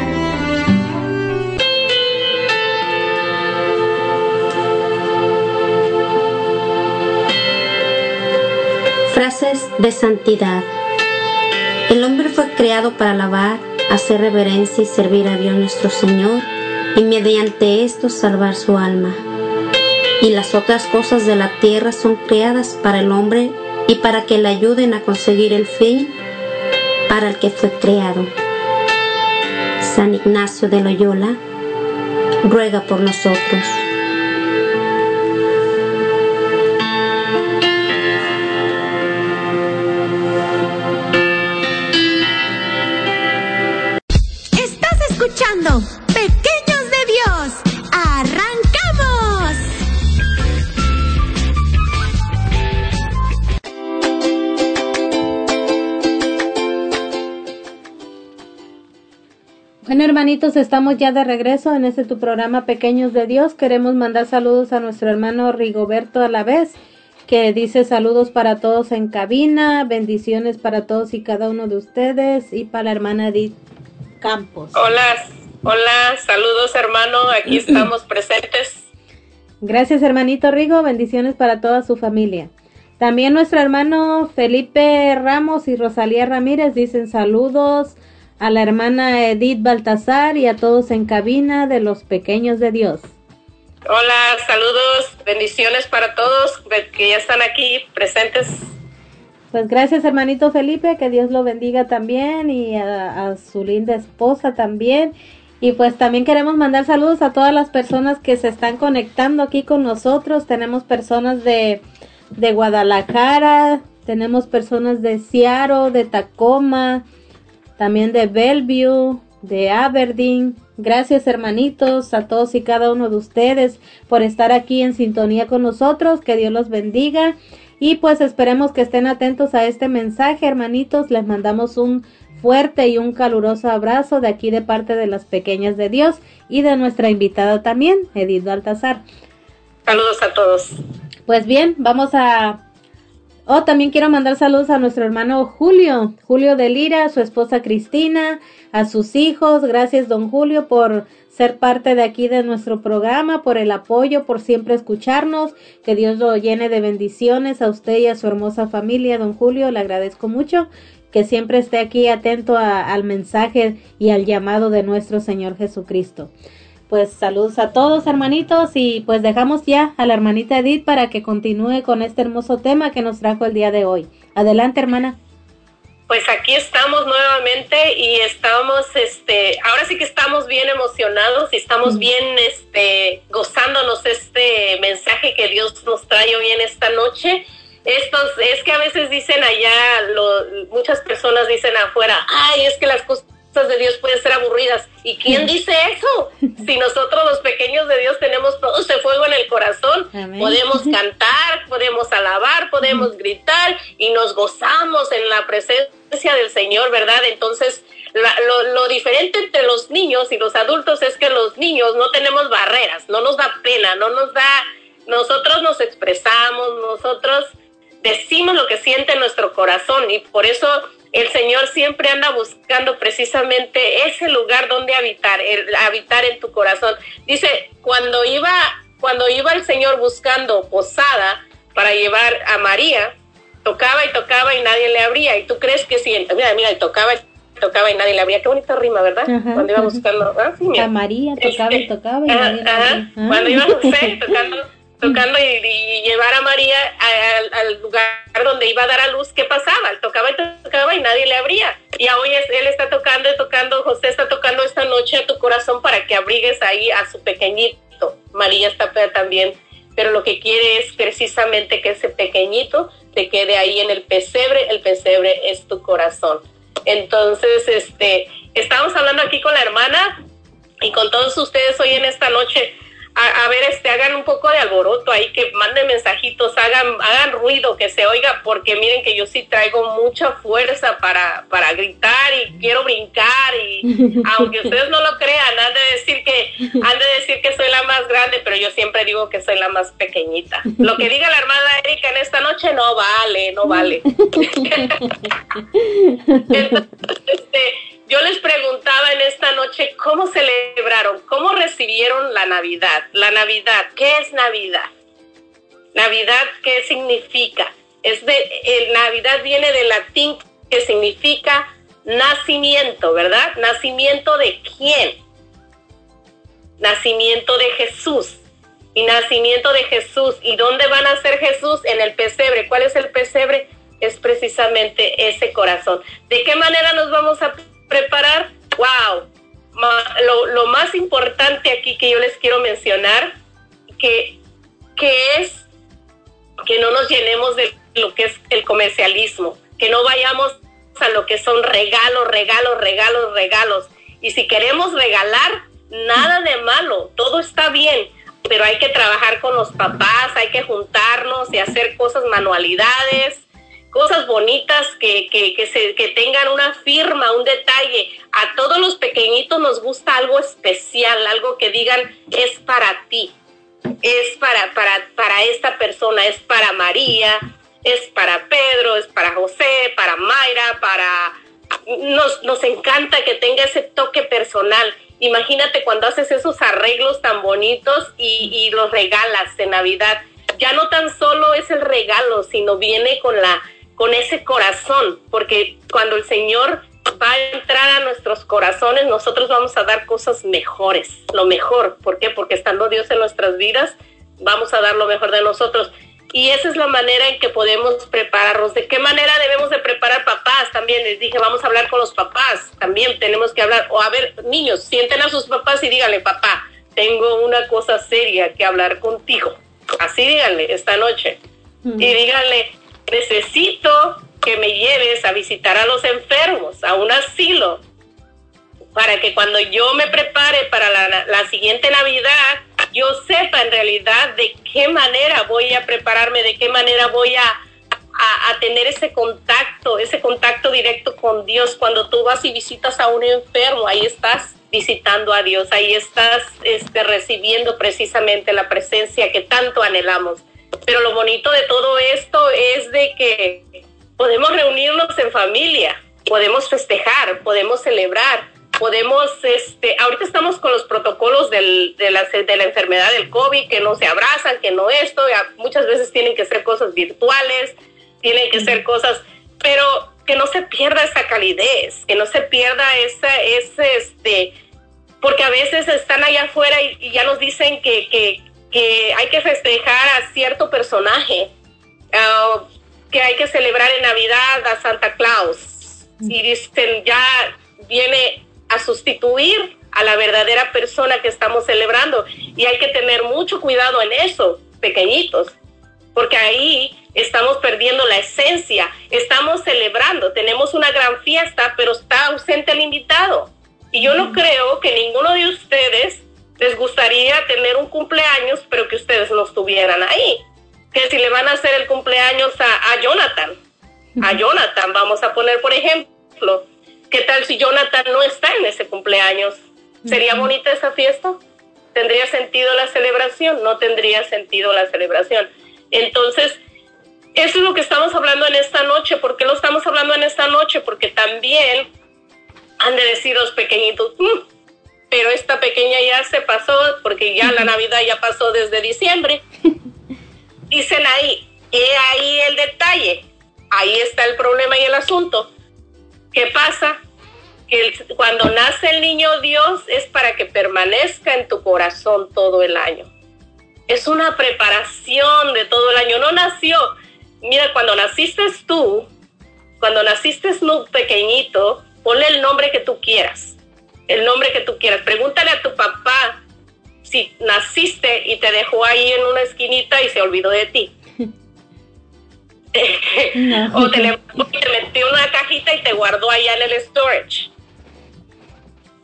Frases de santidad. El hombre fue creado para alabar, hacer reverencia y servir a Dios nuestro Señor y mediante esto salvar su alma. Y las otras cosas de la tierra son creadas para el hombre y para que le ayuden a conseguir el fin para el que fue creado. San Ignacio de Loyola ruega por nosotros. Estamos ya de regreso en este tu programa Pequeños de Dios. Queremos mandar saludos a nuestro hermano Rigoberto a la vez, que dice saludos para todos en cabina, bendiciones para todos y cada uno de ustedes y para la hermana Edith Campos. Hola, hola, saludos hermano, aquí estamos presentes. Gracias, hermanito Rigo, bendiciones para toda su familia. También nuestro hermano Felipe Ramos y Rosalía Ramírez dicen saludos a la hermana Edith Baltasar y a todos en cabina de los pequeños de Dios. Hola, saludos, bendiciones para todos que ya están aquí presentes. Pues gracias hermanito Felipe, que Dios lo bendiga también y a, su linda esposa también. Y pues también queremos mandar saludos a todas las personas que se están conectando aquí con nosotros. Tenemos personas de, de Guadalajara, tenemos personas de Seattle, de Tacoma, también de Bellevue, de Aberdeen. Gracias hermanitos a todos y cada uno de ustedes por estar aquí en sintonía con nosotros. Que Dios los bendiga. Y pues esperemos que estén atentos a este mensaje, hermanitos. Les mandamos un fuerte y un caluroso abrazo de aquí de parte de las pequeñas de Dios y de nuestra invitada también, Edith Baltasar. Saludos a todos. Pues bien, vamos a... Oh, también quiero mandar saludos a nuestro hermano Julio, Julio de Lira, a su esposa Cristina, a sus hijos. Gracias, don Julio, por ser parte de aquí de nuestro programa, por el apoyo, por siempre escucharnos. Que Dios lo llene de bendiciones a usted y a su hermosa familia, don Julio. Le agradezco mucho que siempre esté aquí atento al mensaje y al llamado de nuestro Señor Jesucristo. Pues saludos a todos hermanitos y pues dejamos ya a la hermanita Edith para que continúe con este hermoso tema que nos trajo el día de hoy. Adelante hermana pues aquí estamos nuevamente y estamos, este, ahora sí que estamos bien emocionados y estamos bien, este, gozándonos este mensaje que Dios nos trae hoy en esta noche. Estos, es que a veces dicen allá, lo, muchas personas dicen afuera, ay, es que las cosas de Dios pueden ser aburridas. ¿Y quién dice eso? Si nosotros los pequeños de Dios tenemos todo ese fuego en el corazón, podemos cantar, podemos alabar, podemos gritar y nos gozamos en la presencia del Señor, ¿verdad? Entonces, lo, lo, diferente entre los niños y los adultos es que los niños no tenemos barreras, no nos da pena, no nos da, nosotros nos expresamos, nosotros decimos lo que siente nuestro corazón y por eso el Señor siempre anda buscando precisamente ese lugar donde habitar, el, habitar en tu corazón. Dice, cuando iba, cuando iba el Señor buscando posada para llevar a María, tocaba y tocaba y nadie le abría. Y tú crees que si, mira, mira, tocaba y tocaba y nadie le abría. Qué bonita rima, ¿verdad? cuando iba buscando, ah, a María tocaba y tocaba y nadie le abría. Cuando iba, tocando tocando y, llevar a María al lugar donde iba a dar a luz, ¿qué pasaba? Tocaba y tocaba y nadie le abría. Y hoy él está tocando y tocando, José está tocando esta noche a tu corazón para que abrigues ahí a su pequeñito. María está también, pero lo que quiere es precisamente que ese pequeñito te quede ahí en el pesebre, el pesebre es tu corazón. Entonces, este, estamos hablando aquí con la hermana y con todos ustedes hoy en esta noche a, ver, este, hagan un poco de alboroto ahí, que manden mensajitos, hagan, hagan ruido, que se oiga, porque miren que yo sí traigo mucha fuerza para, para gritar y quiero brincar y aunque ustedes no lo crean, han de decir que, han de decir que soy la más grande, pero yo siempre digo que soy la más pequeñita. Lo que diga la hermana Erika en esta noche no vale, no vale. este, yo les preguntaba en esta noche cómo celebraron, cómo recibieron la Navidad. La Navidad, ¿qué es Navidad? Navidad, ¿qué significa? Es de, el Navidad viene del latín que significa nacimiento, ¿verdad? ¿Nacimiento de quién? Nacimiento de Jesús. Y nacimiento de Jesús. ¿Y dónde va a nacer Jesús? En el pesebre. ¿Cuál es el pesebre? Es precisamente ese corazón. ¿De qué manera nos vamos a preparar, wow, lo, más importante aquí que yo les quiero mencionar, que, que es que no nos llenemos de lo que es el comercialismo, que no vayamos a lo que son regalos, regalos, regalos, regalos. Y si queremos regalar, nada de malo, todo está bien, pero hay que trabajar con los papás, hay que juntarnos y hacer cosas, manualidades, cosas bonitas que, que, que tengan una firma, un detalle. A todos los pequeñitos nos gusta algo especial, algo que digan es para ti, es para, para, para esta persona, es para María, es para Pedro, es para José, para Mayra, para... Nos, nos encanta que tenga ese toque personal. Imagínate cuando haces esos arreglos tan bonitos y, y los regalas en Navidad. Ya no tan solo es el regalo, sino viene con la con ese corazón, porque cuando el Señor va a entrar a nuestros corazones, nosotros vamos a dar cosas mejores, lo mejor. ¿Por qué? Porque estando Dios en nuestras vidas, vamos a dar lo mejor de nosotros. Y esa es la manera en que podemos prepararnos. ¿De qué manera debemos de preparar papás? También les dije, vamos a hablar con los papás. También tenemos que hablar. O a ver, niños, sienten a sus papás y díganle, papá, tengo una cosa seria que hablar contigo. Así díganle esta noche. Y díganle, necesito que me lleves a visitar a los enfermos, a un asilo, para que cuando yo me prepare para la, la siguiente Navidad, yo sepa en realidad de qué manera voy a prepararme, de qué manera voy a, a, tener ese contacto, ese contacto directo con Dios. Cuando tú vas y visitas a un enfermo, ahí estás visitando a Dios, ahí estás este, recibiendo precisamente la presencia que tanto anhelamos. Pero lo bonito de todo esto es de que podemos reunirnos en familia, podemos festejar, podemos celebrar, podemos, este, ahorita estamos con los protocolos del, de, la, de la enfermedad del COVID, que no se abrazan, que no esto, muchas veces tienen que ser cosas virtuales, tienen que ser cosas, pero que no se pierda esa calidez, que no se pierda esa, ese, este, porque a veces están allá afuera y, ya nos dicen que, que, que, hay que festejar a cierto personaje, uh, que hay que celebrar en Navidad a Santa Claus. Y dicen, ya viene a sustituir a la verdadera persona que estamos celebrando. Y hay que tener mucho cuidado en eso, pequeñitos, porque ahí estamos perdiendo la esencia, estamos celebrando, tenemos una gran fiesta, pero está ausente el invitado. Y yo no creo que ninguno de ustedes les gustaría tener un cumpleaños, pero que ustedes no estuvieran ahí. Que si le van a hacer el cumpleaños a, a Jonathan, a Jonathan, vamos a poner por ejemplo, ¿Qué tal si Jonathan no está en ese cumpleaños? ¿Sería bonita esa fiesta? ¿Tendría sentido la celebración? No tendría sentido la celebración. Entonces, eso es lo que estamos hablando en esta noche. ¿Por qué lo estamos hablando en esta noche? Porque también han de decir los pequeñitos, mm, pero esta pequeña ya se pasó, porque ya la Navidad ya pasó desde diciembre. Dicen ahí, he ahí el detalle, ahí está el problema y el asunto ¿Qué pasa? Que cuando nace el niño Dios es para que permanezca en tu corazón todo el año. Es una preparación de todo el año. No nació. Mira, cuando naciste tú, cuando naciste tú pequeñito, ponle el nombre que tú quieras. El nombre que tú quieras. Pregúntale a tu papá si naciste y te dejó ahí en una esquinita y se olvidó de ti. o te, metió una cajita y te guardó allá en el storage.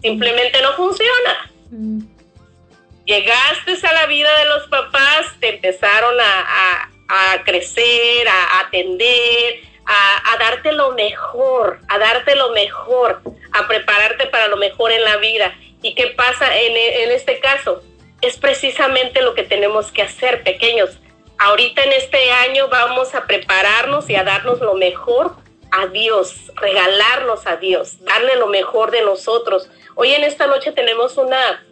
Simplemente no funciona. Mm. Llegaste a la vida de los papás, te empezaron a, crecer, a, atender, a, darte lo mejor, a darte lo mejor, a prepararte para lo mejor en la vida. ¿Y qué pasa en, en este caso? Es precisamente lo que tenemos que hacer, pequeños ahorita en este año vamos a prepararnos y a darnos lo mejor a Dios, regalarnos a Dios, darle lo mejor de nosotros. Hoy en esta noche tenemos una,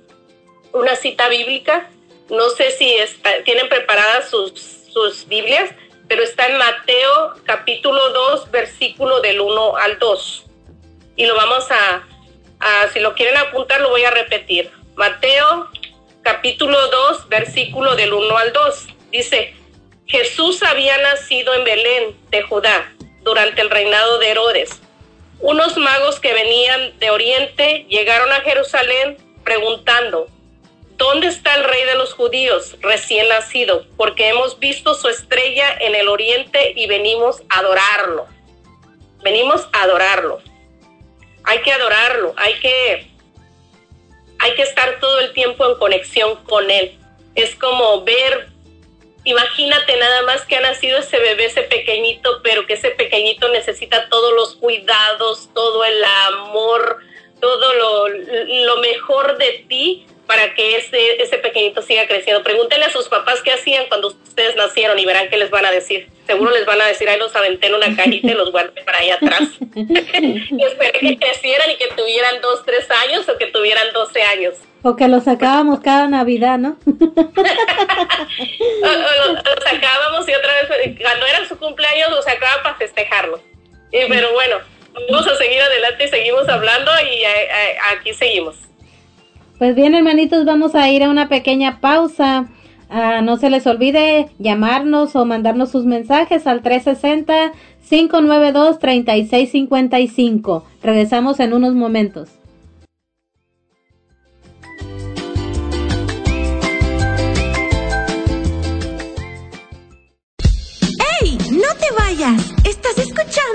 una cita bíblica. No sé si tienen preparadas sus, sus Biblias, pero está en Mateo capítulo 2, versículo del 1 al 2. Y lo vamos a, si lo quieren apuntar, lo voy a repetir. Mateo capítulo 2, versículo del 1 al 2. Dice, Jesús había nacido en Belén de Judá durante el reinado de Herodes. Unos magos que venían de Oriente llegaron a Jerusalén preguntando, ¿dónde está el rey de los judíos recién nacido? Porque hemos visto su estrella en el Oriente y venimos a adorarlo. Venimos a adorarlo. Hay que adorarlo, hay que, hay que estar todo el tiempo en conexión con él. Es como ver imagínate nada más que ha nacido ese bebé, ese pequeñito, pero que ese pequeñito necesita todos los cuidados, todo el amor, todo lo, lo mejor de ti para que ese, ese pequeñito siga creciendo. Pregúntenle a sus papás qué hacían cuando ustedes nacieron y verán qué les van a decir. Seguro les van a decir, ahí los aventé en una cajita y los guardé para allá atrás. y esperé que crecieran y que tuvieran dos, tres años o que tuvieran doce años. O que los sacábamos cada Navidad, ¿no? los sacábamos y otra vez, cuando era su cumpleaños, los sacaba para festejarlo. Y, pero bueno, vamos a seguir adelante y seguimos hablando y eh, eh, aquí seguimos. Pues bien, hermanitos, vamos a ir a una pequeña pausa. Ah, no se les olvide llamarnos o mandarnos sus mensajes al 360-592-3655. Regresamos en unos momentos. ¡Ey! ¡No te vayas! ¿Estás escuchando?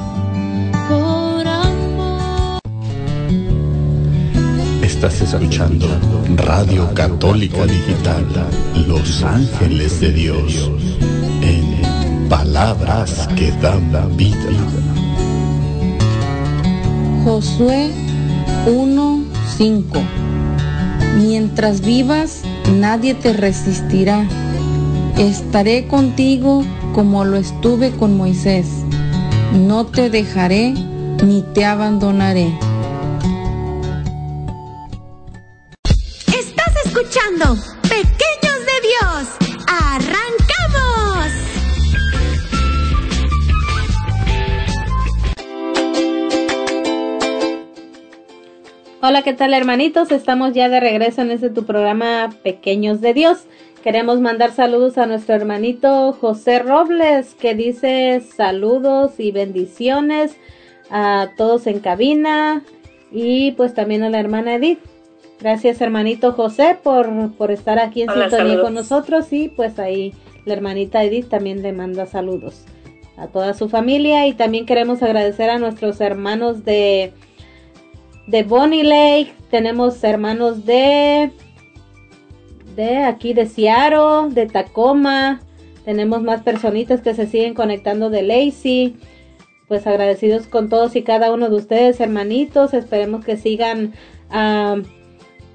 Estás escuchando Radio Católica Digital, Los Ángeles de Dios, en palabras que dan vida. Josué 1:5 Mientras vivas, nadie te resistirá. Estaré contigo como lo estuve con Moisés. No te dejaré ni te abandonaré. Hola, ¿qué tal hermanitos? Estamos ya de regreso en este tu programa Pequeños de Dios. Queremos mandar saludos a nuestro hermanito José Robles que dice saludos y bendiciones a todos en cabina y pues también a la hermana Edith. Gracias hermanito José por, por estar aquí en Hola, sintonía saludos. con nosotros y pues ahí la hermanita Edith también le manda saludos a toda su familia y también queremos agradecer a nuestros hermanos de de Bonnie Lake, tenemos hermanos de de aquí de Seattle, de Tacoma, tenemos más personitas que se siguen conectando de Lacey. Pues agradecidos con todos y cada uno de ustedes, hermanitos. Esperemos que sigan ah,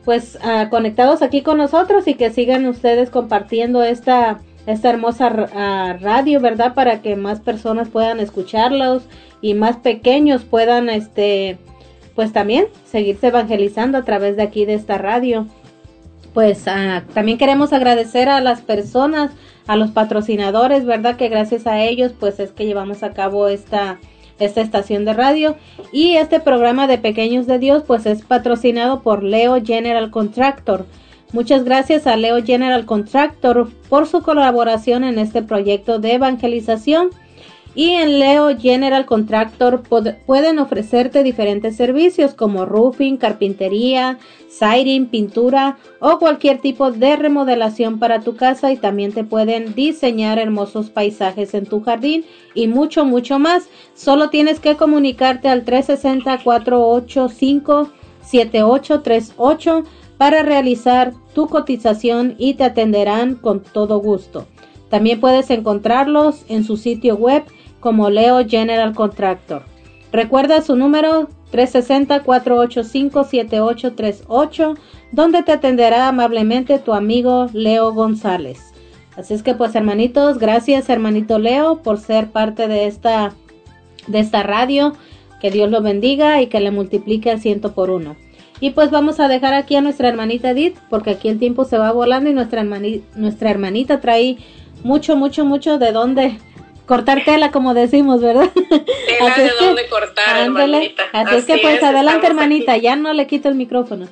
pues ah, conectados aquí con nosotros y que sigan ustedes compartiendo esta esta hermosa ah, radio, ¿verdad? Para que más personas puedan escucharlos y más pequeños puedan este pues también seguirse evangelizando a través de aquí de esta radio. Pues ah, también queremos agradecer a las personas, a los patrocinadores, ¿verdad? Que gracias a ellos pues es que llevamos a cabo esta, esta estación de radio. Y este programa de Pequeños de Dios pues es patrocinado por Leo General Contractor. Muchas gracias a Leo General Contractor por su colaboración en este proyecto de evangelización. Y en Leo General Contractor pueden ofrecerte diferentes servicios como roofing, carpintería, siding, pintura o cualquier tipo de remodelación para tu casa y también te pueden diseñar hermosos paisajes en tu jardín y mucho, mucho más. Solo tienes que comunicarte al 360-485-7838 para realizar tu cotización y te atenderán con todo gusto. También puedes encontrarlos en su sitio web como Leo General Contractor. Recuerda su número 360-485-7838, donde te atenderá amablemente tu amigo Leo González. Así es que pues hermanitos, gracias hermanito Leo por ser parte de esta, de esta radio. Que Dios lo bendiga y que le multiplique al ciento por uno. Y pues vamos a dejar aquí a nuestra hermanita Edith, porque aquí el tiempo se va volando y nuestra, hermani- nuestra hermanita trae mucho, mucho, mucho de dónde cortar tela, como decimos, ¿verdad? Tela Así de es que- dónde cortar, ándale. hermanita. Así, es que pues es, adelante, hermanita, ya no le quito el micrófono.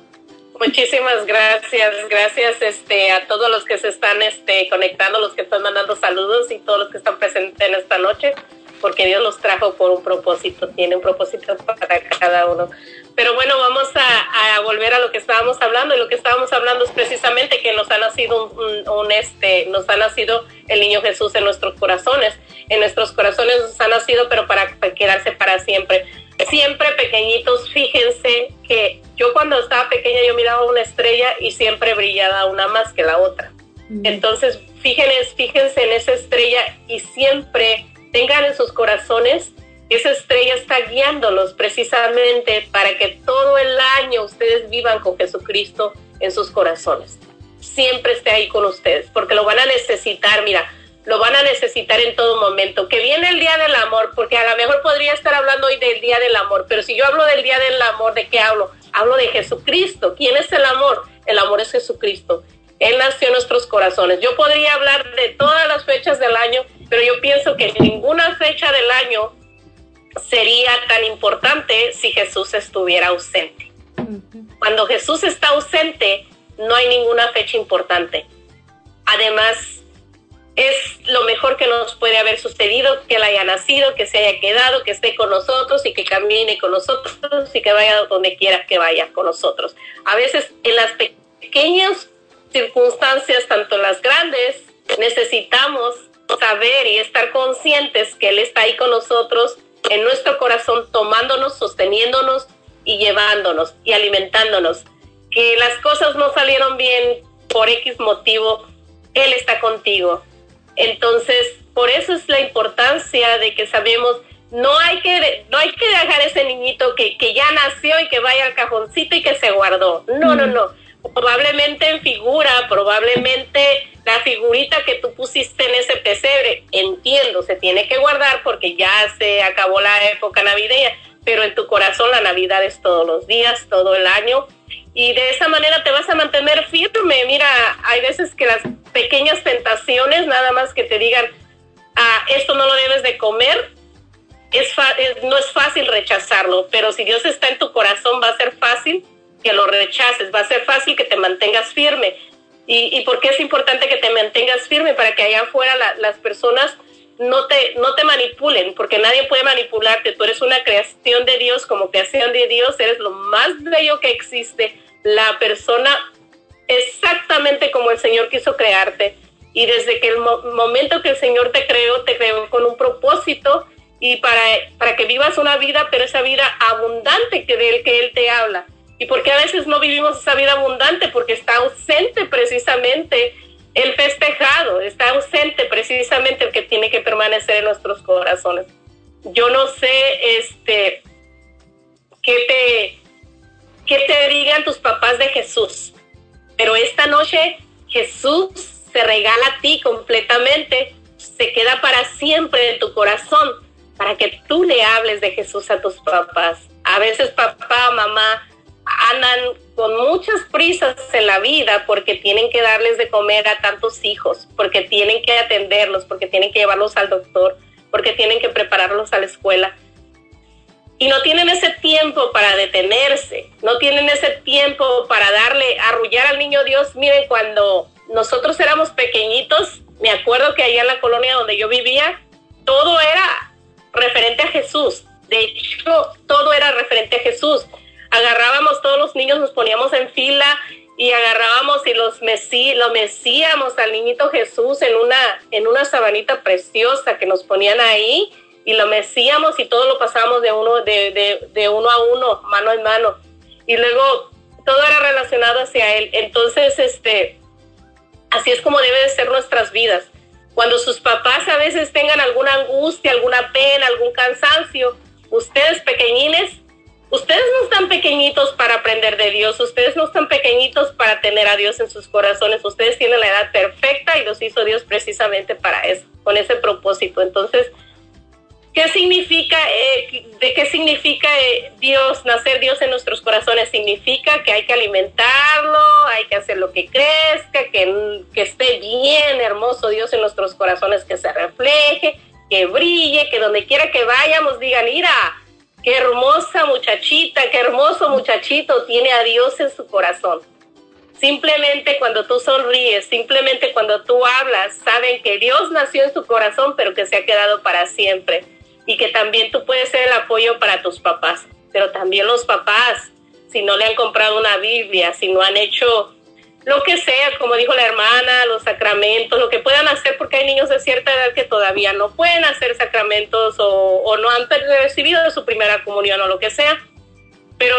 Muchísimas gracias, gracias este a todos los que se están este conectando, los que están mandando saludos y todos los que están presentes en esta noche, porque Dios los trajo por un propósito, tiene un propósito para cada uno. Pero bueno, vamos a, a volver a lo que estábamos hablando y lo que estábamos hablando es precisamente que nos ha nacido un, un- un, este, nos ha nacido el niño Jesús en nuestros corazones, en nuestros corazones nos ha nacido, pero para quedarse para siempre. Siempre pequeñitos, fíjense que yo cuando estaba pequeña yo miraba una estrella y siempre brillaba una más que la otra. Entonces, fíjense, fíjense en esa estrella y siempre tengan en sus corazones esa estrella está guiándolos precisamente para que todo el año ustedes vivan con Jesucristo en sus corazones. Siempre esté ahí con ustedes, porque lo van a necesitar, mira, lo van a necesitar en todo momento. Que viene el Día del Amor, porque a lo mejor podría estar hablando hoy del Día del Amor, pero si yo hablo del Día del Amor, ¿de qué hablo? Hablo de Jesucristo. ¿Quién es el amor? El amor es Jesucristo. Él nació en nuestros corazones. Yo podría hablar de todas las fechas del año, pero yo pienso que ninguna fecha del año sería tan importante si Jesús estuviera ausente. Cuando Jesús está ausente, no hay ninguna fecha importante. Además, es lo mejor que nos puede haber sucedido, que él haya nacido, que se haya quedado, que esté con nosotros y que camine con nosotros y que vaya donde quiera que vaya con nosotros. A veces en las pequeñas circunstancias, tanto las grandes, necesitamos saber y estar conscientes que Él está ahí con nosotros en nuestro corazón, tomándonos, sosteniéndonos y llevándonos y alimentándonos. Que las cosas no salieron bien por X motivo, Él está contigo. Entonces, por eso es la importancia de que sabemos, no hay que, no hay que dejar ese niñito que, que ya nació y que vaya al cajoncito y que se guardó. No, no, no. Probablemente en figura, probablemente la figurita que tú pusiste en ese pesebre, entiendo, se tiene que guardar porque ya se acabó la época navideña, pero en tu corazón la Navidad es todos los días, todo el año, y de esa manera te vas a mantener firme. Mira, hay veces que las pequeñas tentaciones, nada más que te digan, ah, esto no lo debes de comer, es, no es fácil rechazarlo, pero si Dios está en tu corazón va a ser fácil que lo rechaces, va a ser fácil que te mantengas firme. ¿Y, y por qué es importante que te mantengas firme? Para que allá afuera las personas no te, no te manipulen, porque nadie puede manipularte. Tú eres una creación de Dios, como creación de Dios, eres lo más bello que existe. La persona exactamente como el Señor quiso crearte. Y desde que el momento que el Señor te creó, te creó con un propósito y para, para que vivas una vida, pero esa vida abundante que del que Él te habla. Y porque a veces no vivimos esa vida abundante, porque está ausente precisamente el festejado, está ausente precisamente el que tiene que permanecer en nuestros corazones. Yo no sé, este, qué te, qué te digan tus papás de Jesús, pero esta noche Jesús se regala a ti completamente, se queda para siempre en tu corazón, para que tú le hables de Jesús a tus papás. A veces papá, mamá, andan con muchas prisas en la vida porque tienen que darles de comer a tantos hijos, porque tienen que atenderlos, porque tienen que llevarlos al doctor, porque tienen que prepararlos a la escuela. Y no tienen ese tiempo para detenerse, no tienen ese tiempo para darle, arrullar al niño Dios. Miren, cuando nosotros éramos pequeñitos, me acuerdo que allá en la colonia donde yo vivía, todo era referente a Jesús. De hecho, todo era referente a Jesús agarrábamos todos los niños, nos poníamos en fila y agarrábamos y los mesí, lo mesíamos al niñito Jesús en una, en una sabanita preciosa que nos ponían ahí y lo mesíamos y todo lo pasábamos de uno, de, de, de uno a uno, mano en mano. Y luego todo era relacionado hacia él. Entonces, este, así es como debe de ser nuestras vidas. Cuando sus papás a veces tengan alguna angustia, alguna pena, algún cansancio, ustedes pequeñines Ustedes no están pequeñitos para aprender de Dios, ustedes no están pequeñitos para tener a Dios en sus corazones, ustedes tienen la edad perfecta y los hizo Dios precisamente para eso, con ese propósito. Entonces, ¿qué significa, eh, de qué significa eh, Dios, nacer Dios en nuestros corazones? Significa que hay que alimentarlo, hay que hacer lo que crezca, que, que esté bien, hermoso Dios en nuestros corazones, que se refleje, que brille, que donde quiera que vayamos digan, mira, Qué hermosa muchachita, qué hermoso muchachito tiene a Dios en su corazón. Simplemente cuando tú sonríes, simplemente cuando tú hablas, saben que Dios nació en su corazón, pero que se ha quedado para siempre. Y que también tú puedes ser el apoyo para tus papás. Pero también los papás, si no le han comprado una Biblia, si no han hecho lo que sea, como dijo la hermana, los sacramentos, lo que puedan hacer, porque hay niños de cierta edad que todavía no pueden hacer sacramentos o, no han recibido su primera comunión o lo que sea, pero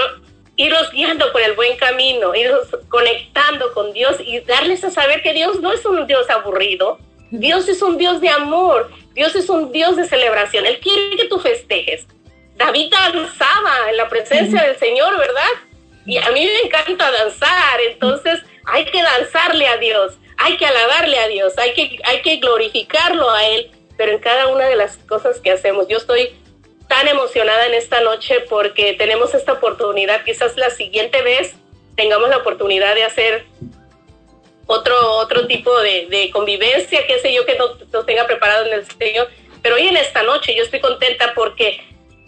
irlos guiando por el buen camino, irlos conectando con Dios y darles a saber que Dios no es un Dios aburrido, Dios es un Dios de amor, Dios es un Dios de celebración, Él quiere que tú festejes. David danzaba en la presencia del Señor, ¿verdad? Y a mí me encanta danzar, entonces hay que danzarle a Dios, hay que alabarle a Dios, hay que, hay que glorificarlo a Él, pero en cada una de las cosas que hacemos. Yo estoy tan emocionada en esta noche porque tenemos esta oportunidad, quizás la siguiente vez tengamos la oportunidad de hacer otro, otro tipo de, convivencia, qué sé yo, que nos, tenga preparado en el Señor. Pero hoy en esta noche yo estoy contenta porque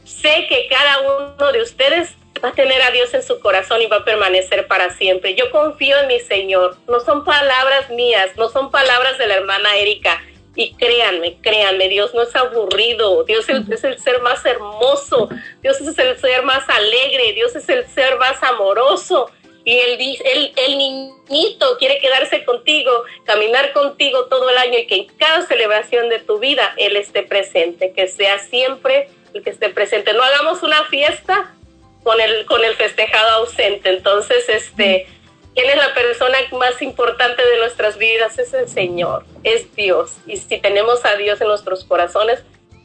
sé que cada uno de ustedes va a tener a Dios en su corazón y va a permanecer para siempre. Yo confío en mi Señor. No son palabras mías, no son palabras de la hermana Erika. Y créanme, créanme, Dios no es aburrido, Dios es el ser más hermoso, Dios es el ser más alegre, Dios es el ser más amoroso. Y el, el, el niñito quiere quedarse contigo, caminar contigo todo el año y que en cada celebración de tu vida Él esté presente, que sea siempre el que esté presente. No hagamos una fiesta con el, con el festejado ausente. Entonces, este, ¿quién es la persona más importante de nuestras vidas? Es el Señor, es Dios. Y si tenemos a Dios en nuestros corazones,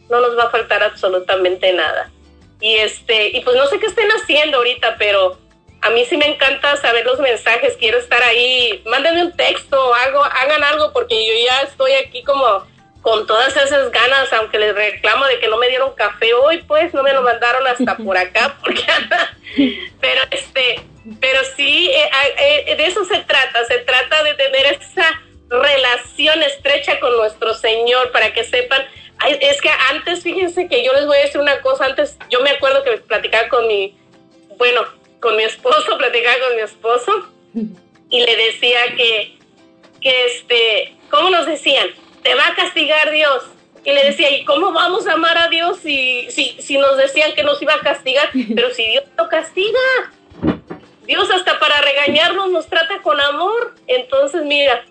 no nos va a faltar absolutamente nada. Y este, y pues no sé qué estén haciendo ahorita, pero a mí sí me encanta saber los mensajes, quiero estar ahí, mándenme un texto, algo, hagan algo, porque yo ya estoy aquí como con todas esas ganas, aunque les reclamo de que no me dieron café hoy, pues no me lo mandaron hasta por acá, porque pero este, pero sí, eh, eh, de eso se trata, se trata de tener esa relación estrecha con nuestro Señor para que sepan, es que antes, fíjense que yo les voy a decir una cosa, antes yo me acuerdo que platicaba con mi, bueno, con mi esposo, platicaba con mi esposo y le decía que, que este, ¿cómo nos decían? Te va a castigar Dios. Y le decía, ¿y cómo vamos a amar a Dios si, si, si nos decían que nos iba a castigar? Pero si Dios lo castiga, Dios hasta para regañarnos nos trata con amor. Entonces, mira,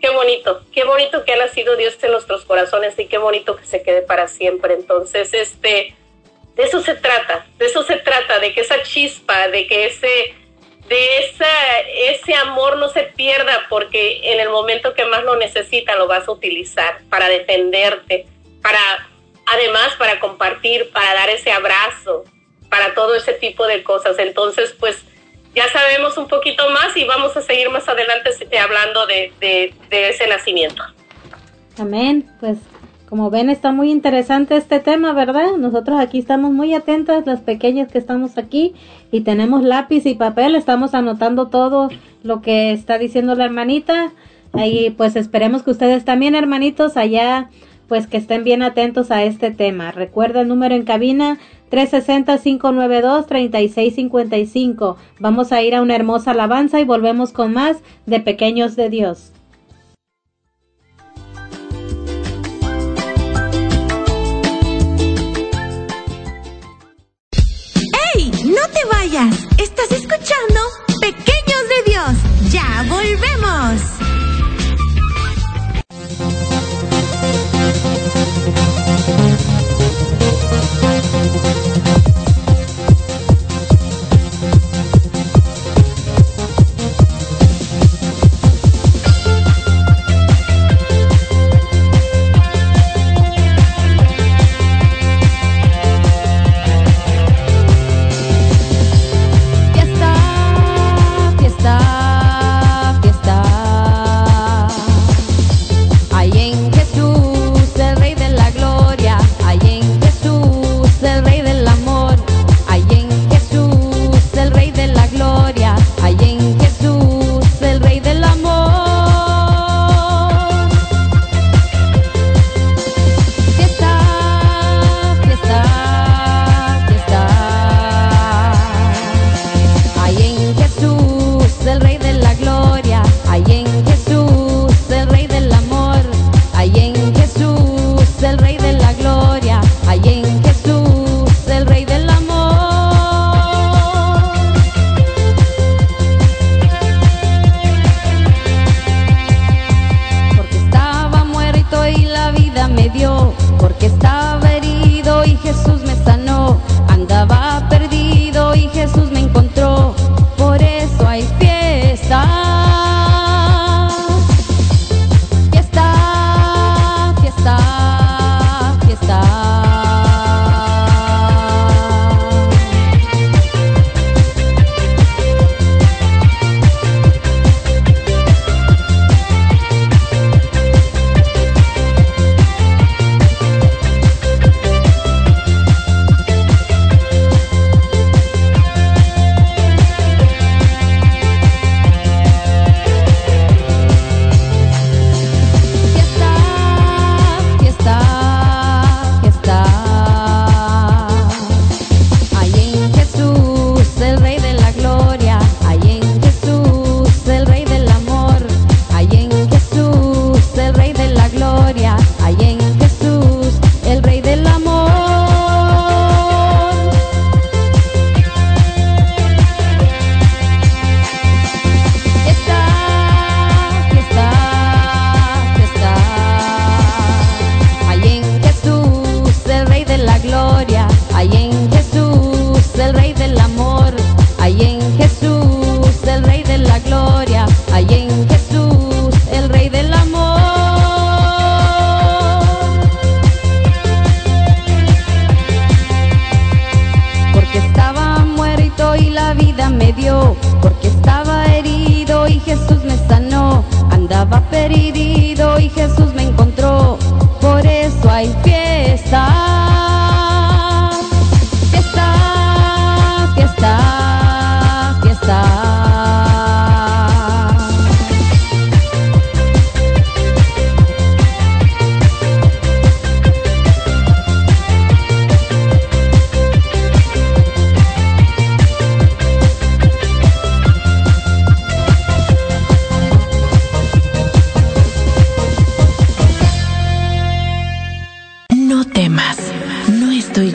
qué bonito, qué bonito que ha nacido Dios en nuestros corazones y qué bonito que se quede para siempre. Entonces, este, de eso se trata, de eso se trata, de que esa chispa, de que ese de esa, ese amor no se pierda porque en el momento que más lo necesita lo vas a utilizar para defenderte, para además para compartir, para dar ese abrazo, para todo ese tipo de cosas. Entonces, pues ya sabemos un poquito más y vamos a seguir más adelante hablando de, de, de ese nacimiento. Amén. Pues como ven, está muy interesante este tema, ¿verdad? Nosotros aquí estamos muy atentas, las pequeñas que estamos aquí, y tenemos lápiz y papel, estamos anotando todo lo que está diciendo la hermanita. Ahí pues esperemos que ustedes también, hermanitos, allá pues que estén bien atentos a este tema. Recuerda el número en cabina 360-592-3655. Vamos a ir a una hermosa alabanza y volvemos con más de Pequeños de Dios. Vayas. Estás escuchando Pequeños de Dios. Ya volvemos.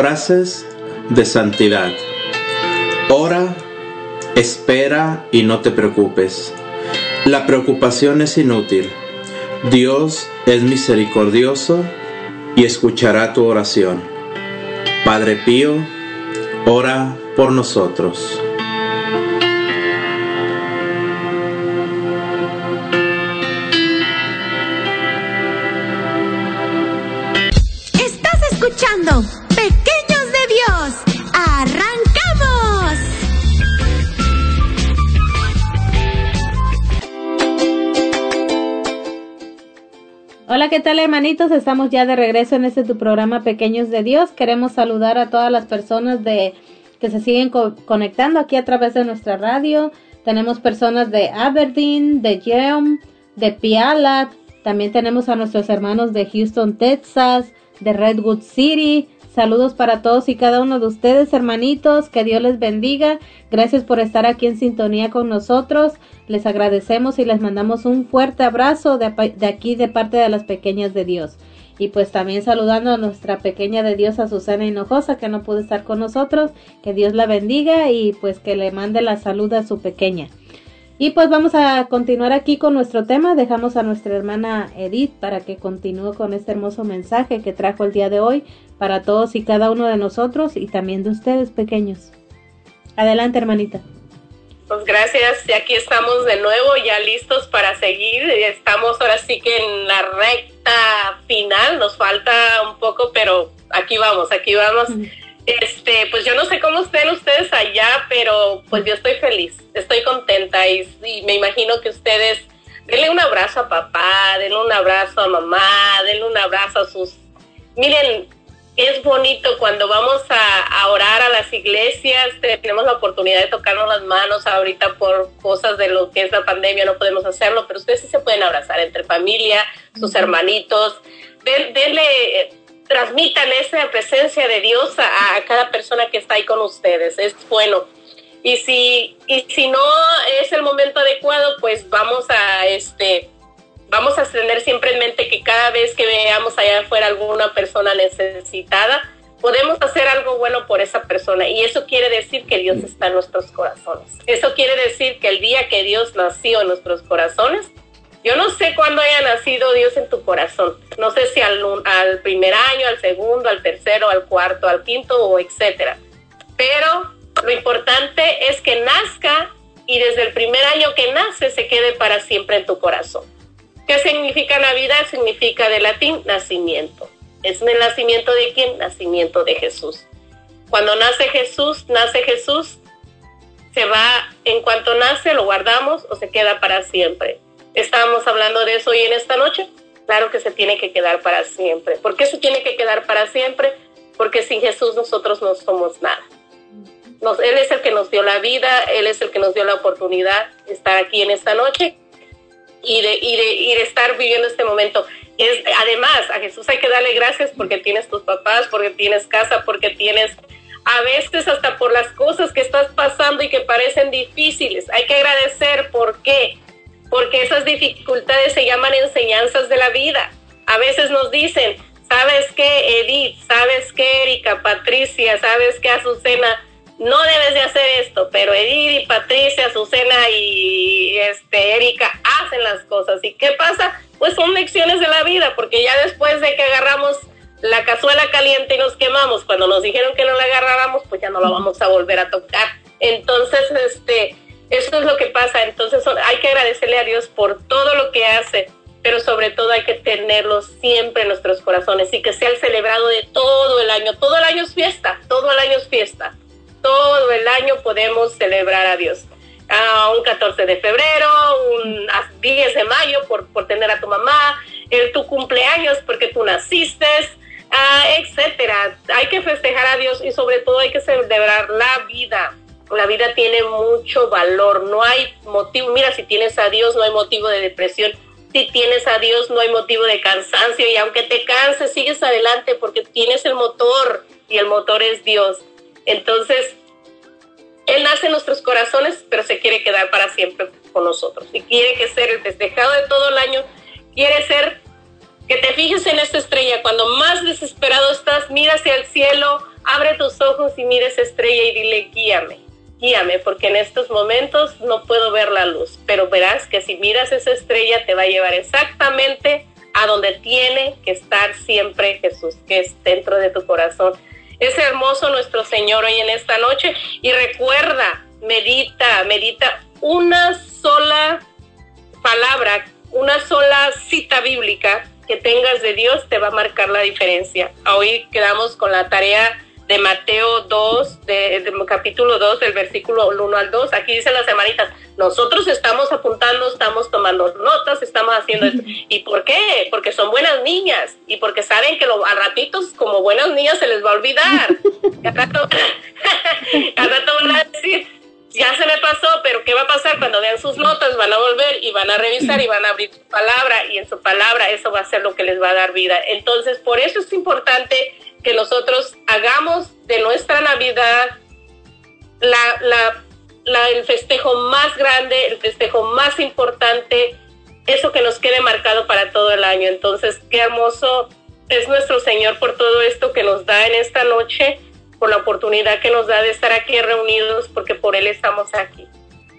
Frases de santidad. Ora, espera y no te preocupes. La preocupación es inútil. Dios es misericordioso y escuchará tu oración. Padre Pío, ora por nosotros. Estás escuchando ¿qué tal hermanitos? Estamos ya de regreso en este tu programa Pequeños de Dios. Queremos saludar a todas las personas de que se siguen co- conectando aquí a través de nuestra radio. Tenemos personas de Aberdeen, de Yelm, de Pialat. También tenemos a nuestros hermanos de Houston, Texas, de Redwood City. Saludos para todos y cada uno de ustedes, hermanitos. Que Dios les bendiga. Gracias por estar aquí en sintonía con nosotros. Les agradecemos y les mandamos un fuerte abrazo de, aquí de parte de las pequeñas de Dios. Y pues también saludando a nuestra pequeña de Dios, a Susana Hinojosa, que no pudo estar con nosotros. Que Dios la bendiga y pues que le mande la salud a su pequeña. Y pues vamos a continuar aquí con nuestro tema. Dejamos a nuestra hermana Edith para que continúe con este hermoso mensaje que trajo el día de hoy para todos y cada uno de nosotros y también de ustedes pequeños. Adelante, hermanita. Pues gracias, y aquí estamos de nuevo, ya listos para seguir. Estamos ahora sí que en la recta final, nos falta un poco, pero aquí vamos, aquí vamos. Este, pues yo no sé cómo estén ustedes allá, pero pues yo estoy feliz, estoy contenta y, y me imagino que ustedes denle un abrazo a papá, denle un abrazo a mamá, denle un abrazo a sus... Miren, es bonito cuando vamos a, a orar a las iglesias, tenemos la oportunidad de tocarnos las manos ahorita por cosas de lo que es la pandemia, no podemos hacerlo, pero ustedes sí se pueden abrazar entre familia, sus hermanitos, Den- denle, eh, transmitan esa presencia de Dios a, cada persona que está ahí con ustedes, es bueno. Y si, y si no es el momento adecuado, pues vamos a este vamos a tener siempre en mente que cada vez que veamos allá afuera alguna persona necesitada, podemos hacer algo bueno por esa persona. Y eso quiere decir que Dios está en nuestros corazones. Eso quiere decir que el día que Dios nació en nuestros corazones, yo no sé cuándo haya nacido Dios en tu corazón. No sé si al, primer año, al segundo, al tercero, al cuarto, al quinto o etcétera. Pero lo importante es que nazca y desde el primer año que nace se quede para siempre en tu corazón. ¿Qué significa Navidad? Significa de latín nacimiento. ¿Es el nacimiento de quién? Nacimiento de Jesús. Cuando nace Jesús, nace Jesús, se va, en cuanto nace, lo guardamos o se queda para siempre. Estábamos hablando de eso hoy en esta noche. Claro que se tiene que quedar para siempre. ¿Por qué se tiene que quedar para siempre? Porque sin Jesús nosotros no somos nada. Nos- él es el que nos dio la vida, Él es el que nos dio la oportunidad de estar aquí en esta noche y de, y de, y de estar viviendo este momento. Es, además, a Jesús hay que darle gracias porque tienes tus papás, porque tienes casa, porque tienes a veces hasta por las cosas que estás pasando y que parecen difíciles. Hay que agradecer. ¿Por qué? Porque esas dificultades se llaman enseñanzas de la vida. A veces nos dicen, ¿sabes qué, Edith? ¿Sabes qué, Erika? Patricia, ¿sabes qué, Azucena? no debes de hacer esto, pero Edith y Patricia, Azucena y este, Erika hacen las cosas. ¿Y qué pasa? Pues son lecciones de la vida, porque ya después de que agarramos la cazuela caliente y nos quemamos, cuando nos dijeron que no la agarráramos, pues ya no la vamos a volver a tocar. Entonces, este, eso es lo que pasa. Entonces hay que agradecerle a Dios por todo lo que hace, pero sobre todo hay que tenerlo siempre en nuestros corazones y que sea el celebrado de todo el año. Todo el año es fiesta, todo el año es fiesta. Todo el año podemos celebrar a Dios. Uh, un 14 de febrero, un 10 de mayo por, por tener a tu mamá, el, tu cumpleaños porque tú naciste, uh, etcétera. Hay que festejar a Dios y sobre todo hay que celebrar la vida. La vida tiene mucho valor, no hay motivo, mira, si tienes a Dios no hay motivo de depresión, si tienes a Dios no hay motivo de cansancio y aunque te canses, sigues adelante porque tienes el motor y el motor es Dios. Entonces, Él nace en nuestros corazones, pero se quiere quedar para siempre con nosotros y quiere que ser el festejado de todo el año, quiere ser que te fijes en esta estrella, cuando más desesperado estás, mira hacia el cielo, abre tus ojos y mira esa estrella y dile, guíame, guíame, porque en estos momentos no puedo ver la luz, pero verás que si miras esa estrella te va a llevar exactamente a donde tiene que estar siempre Jesús, que es dentro de tu corazón. Es hermoso nuestro Señor hoy en esta noche y recuerda, medita, medita una sola palabra, una sola cita bíblica que tengas de Dios te va a marcar la diferencia. Hoy quedamos con la tarea de Mateo 2, de, capítulo 2, del versículo 1 al 2. Aquí dicen las hermanitas, nosotros estamos apuntando, estamos tomando notas, estamos haciendo esto. ¿Y por qué? Porque son buenas niñas y porque saben que lo, a ratitos, como buenas niñas, se les va a olvidar. rato, al rato van a decir, ya se me pasó, pero ¿qué va a pasar cuando vean sus notas? Van a volver y van a revisar y van a abrir su palabra y en su palabra eso va a ser lo que les va a dar vida. Entonces, por eso es importante que nosotros hagamos de nuestra Navidad la, la, el festejo más grande, el festejo más importante, eso que nos quede marcado para todo el año. Entonces, qué hermoso es nuestro Señor por todo esto que nos da en esta noche, por la oportunidad que nos da de estar aquí reunidos, porque por Él estamos aquí.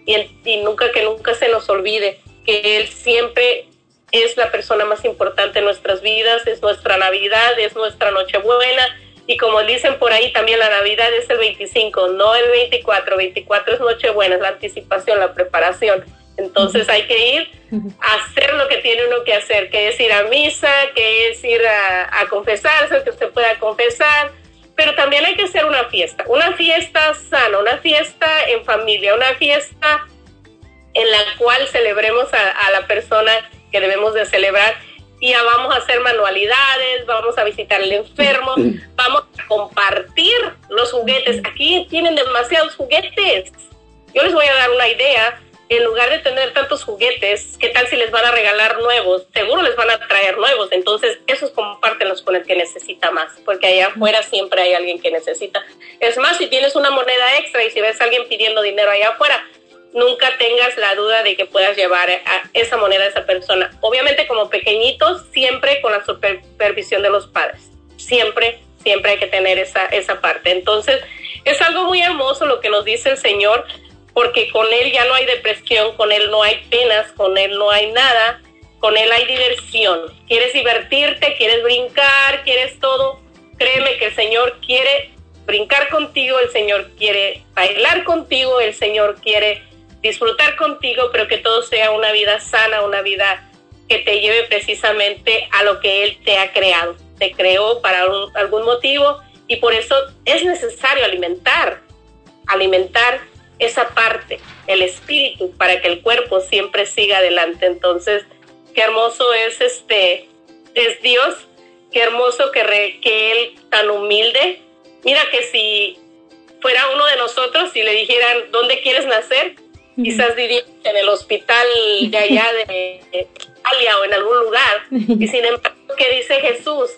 Y, y nunca que nunca se nos olvide que Él siempre es la persona más importante en nuestras vidas, es nuestra Navidad, es nuestra Nochebuena. Y como dicen por ahí, también la Navidad es el 25, no el 24. 24 es Nochebuena, es la anticipación, la preparación. Entonces hay que ir a hacer lo que tiene uno que hacer, que es ir a misa, que es ir a, a confesarse, que usted pueda confesar, pero también hay que hacer una fiesta, una fiesta sana, una fiesta en familia, una fiesta en la cual celebremos a, a la persona que debemos de celebrar y ya vamos a hacer manualidades, vamos a visitar al enfermo, vamos a compartir los juguetes. Aquí tienen demasiados juguetes. Yo les voy a dar una idea. En lugar de tener tantos juguetes, ¿qué tal si les van a regalar nuevos? Seguro les van a traer nuevos. Entonces, esos compártenlos con el que necesita más, porque allá afuera siempre hay alguien que necesita. Es más, si tienes una moneda extra y si ves a alguien pidiendo dinero allá afuera, nunca tengas la duda de que puedas llevar esa moneda a esa persona. Obviamente como pequeñitos, siempre con la supervisión de los padres. Siempre, siempre hay que tener esa, esa parte. Entonces, es algo muy hermoso lo que nos dice el Señor, porque con Él ya no hay depresión, con Él no hay penas, con Él no hay nada, con Él hay diversión. ¿Quieres divertirte? ¿Quieres brincar? ¿Quieres todo? Créeme que el Señor quiere brincar contigo, el Señor quiere bailar contigo, el Señor quiere disfrutar contigo, pero que todo sea una vida sana, una vida que te lleve precisamente a lo que Él te ha creado. Te creó para algún motivo y por eso es necesario alimentar, alimentar esa parte, el espíritu, para que el cuerpo siempre siga adelante. Entonces, qué hermoso es este, es Dios, qué hermoso que, que Él tan humilde. Mira que si fuera uno de nosotros y le dijeran, ¿dónde quieres nacer? Quizás diría en el hospital de allá de Italia o en algún lugar. Y sin embargo, ¿qué dice Jesús?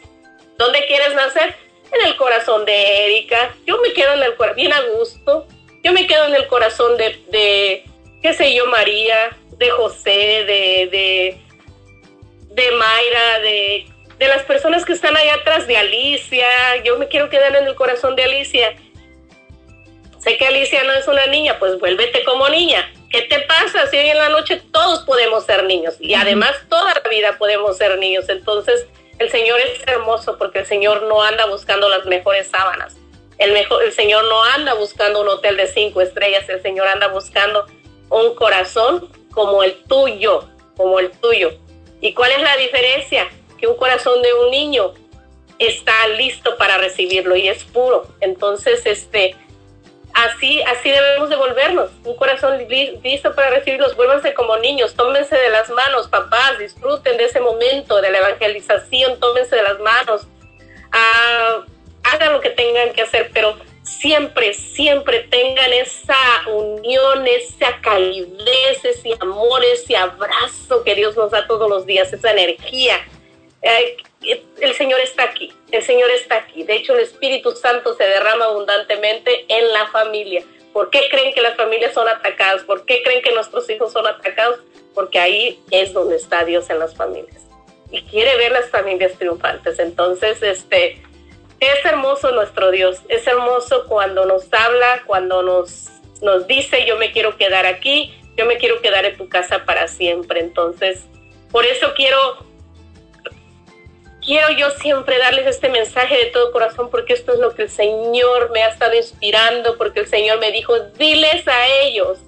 ¿Dónde quieres nacer? En el corazón de Erika. Yo me quedo en el corazón, bien a gusto. Yo me quedo en el corazón de, de qué sé yo, María, de José, de, de, de Mayra, de, de las personas que están allá atrás, de Alicia. Yo me quiero quedar en el corazón de Alicia Sé que Alicia no es una niña, pues vuélvete como niña. ¿Qué te pasa? Si hoy en la noche todos podemos ser niños y además toda la vida podemos ser niños. Entonces, el Señor es hermoso porque el Señor no anda buscando las mejores sábanas. El, mejor, el Señor no anda buscando un hotel de cinco estrellas, el Señor anda buscando un corazón como el tuyo, como el tuyo. ¿Y cuál es la diferencia? Que un corazón de un niño está listo para recibirlo y es puro. Entonces, este, así, así debemos devolvernos. Un corazón listo para recibirlos. Vuélvanse como niños, tómense de las manos, papás, disfruten de ese momento de la evangelización, tómense de las manos. Ah, hagan lo que tengan que hacer, pero siempre, siempre tengan esa unión, esa calidez, ese amor, ese abrazo que Dios nos da todos los días, esa energía. El Señor está aquí, el Señor está aquí. De hecho, el Espíritu Santo se derrama abundantemente en la familia. ¿Por qué creen que las familias son atacadas? ¿Por qué creen que nuestros hijos son atacados? Porque ahí es donde está Dios en las familias. Y quiere ver las familias triunfantes. Entonces, este, es hermoso nuestro Dios, es hermoso cuando nos habla, cuando nos, nos dice yo me quiero quedar aquí, yo me quiero quedar en tu casa para siempre. Entonces, por eso quiero, quiero yo siempre darles este mensaje de todo corazón, porque esto es lo que el Señor me ha estado inspirando, porque el Señor me dijo, diles a ellos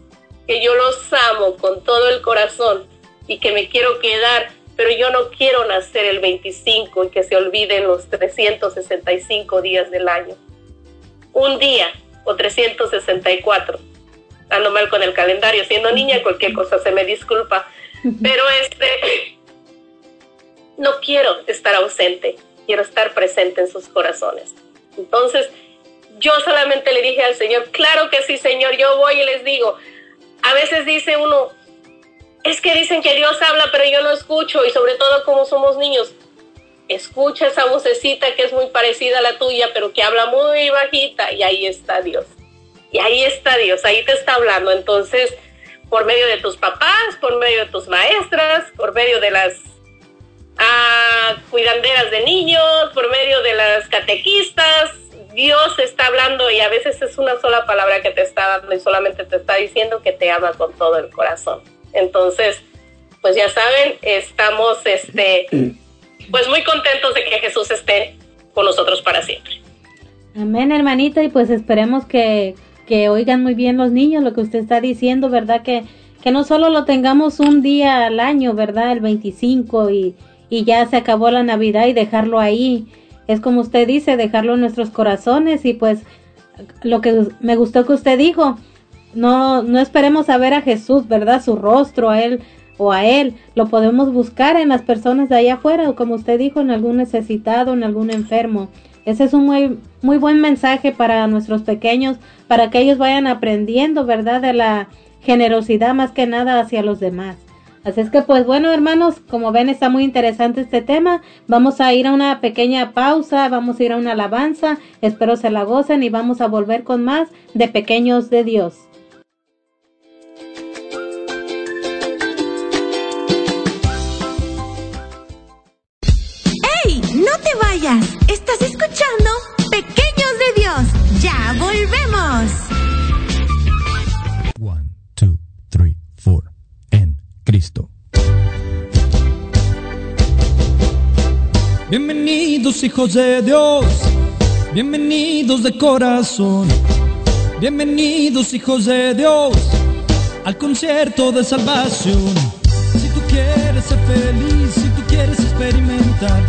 que yo los amo con todo el corazón y que me quiero quedar pero yo no quiero nacer el 25 y que se olviden los 365 días del año. Un día o 364. Ando mal con el calendario, siendo niña cualquier cosa se me disculpa, pero este no quiero estar ausente, quiero estar presente en sus corazones. Entonces, yo solamente le dije al Señor, claro que sí, Señor, yo voy y les digo, a veces dice uno, es que dicen que Dios habla, pero yo no escucho, y sobre todo como somos niños, escucha esa vocecita que es muy parecida a la tuya, pero que habla muy bajita, y ahí está Dios. Y ahí está Dios, ahí te está hablando. Entonces, por medio de tus papás, por medio de tus maestras, por medio de las ah, cuidanderas de niños, por medio de las catequistas, Dios está hablando y a veces es una sola palabra que te está dando y solamente te está diciendo que te ama con todo el corazón. Entonces, pues ya saben, estamos este, pues muy contentos de que Jesús esté con nosotros para siempre. Amén, hermanita, y pues esperemos que, que oigan muy bien los niños lo que usted está diciendo, ¿verdad? Que, que no solo lo tengamos un día al año, ¿verdad? El 25 y, y ya se acabó la Navidad y dejarlo ahí. Es como usted dice, dejarlo en nuestros corazones y pues lo que me gustó que usted dijo, no, no esperemos a ver a Jesús, ¿verdad? Su rostro, a Él o a Él. Lo podemos buscar en las personas de allá afuera, o como usted dijo, en algún necesitado, en algún enfermo. Ese es un muy, muy buen mensaje para nuestros pequeños, para que ellos vayan aprendiendo, ¿verdad? De la generosidad más que nada hacia los demás. Así es que pues bueno hermanos, como ven está muy interesante este tema. Vamos a ir a una pequeña pausa, vamos a ir a una alabanza, espero se la gocen y vamos a volver con más de pequeños de Dios. Estás escuchando Cristo. Bienvenidos hijos de Dios. Bienvenidos de corazón. Bienvenidos hijos de Dios al concierto de salvación. Si tú quieres ser feliz, si tú quieres experimentar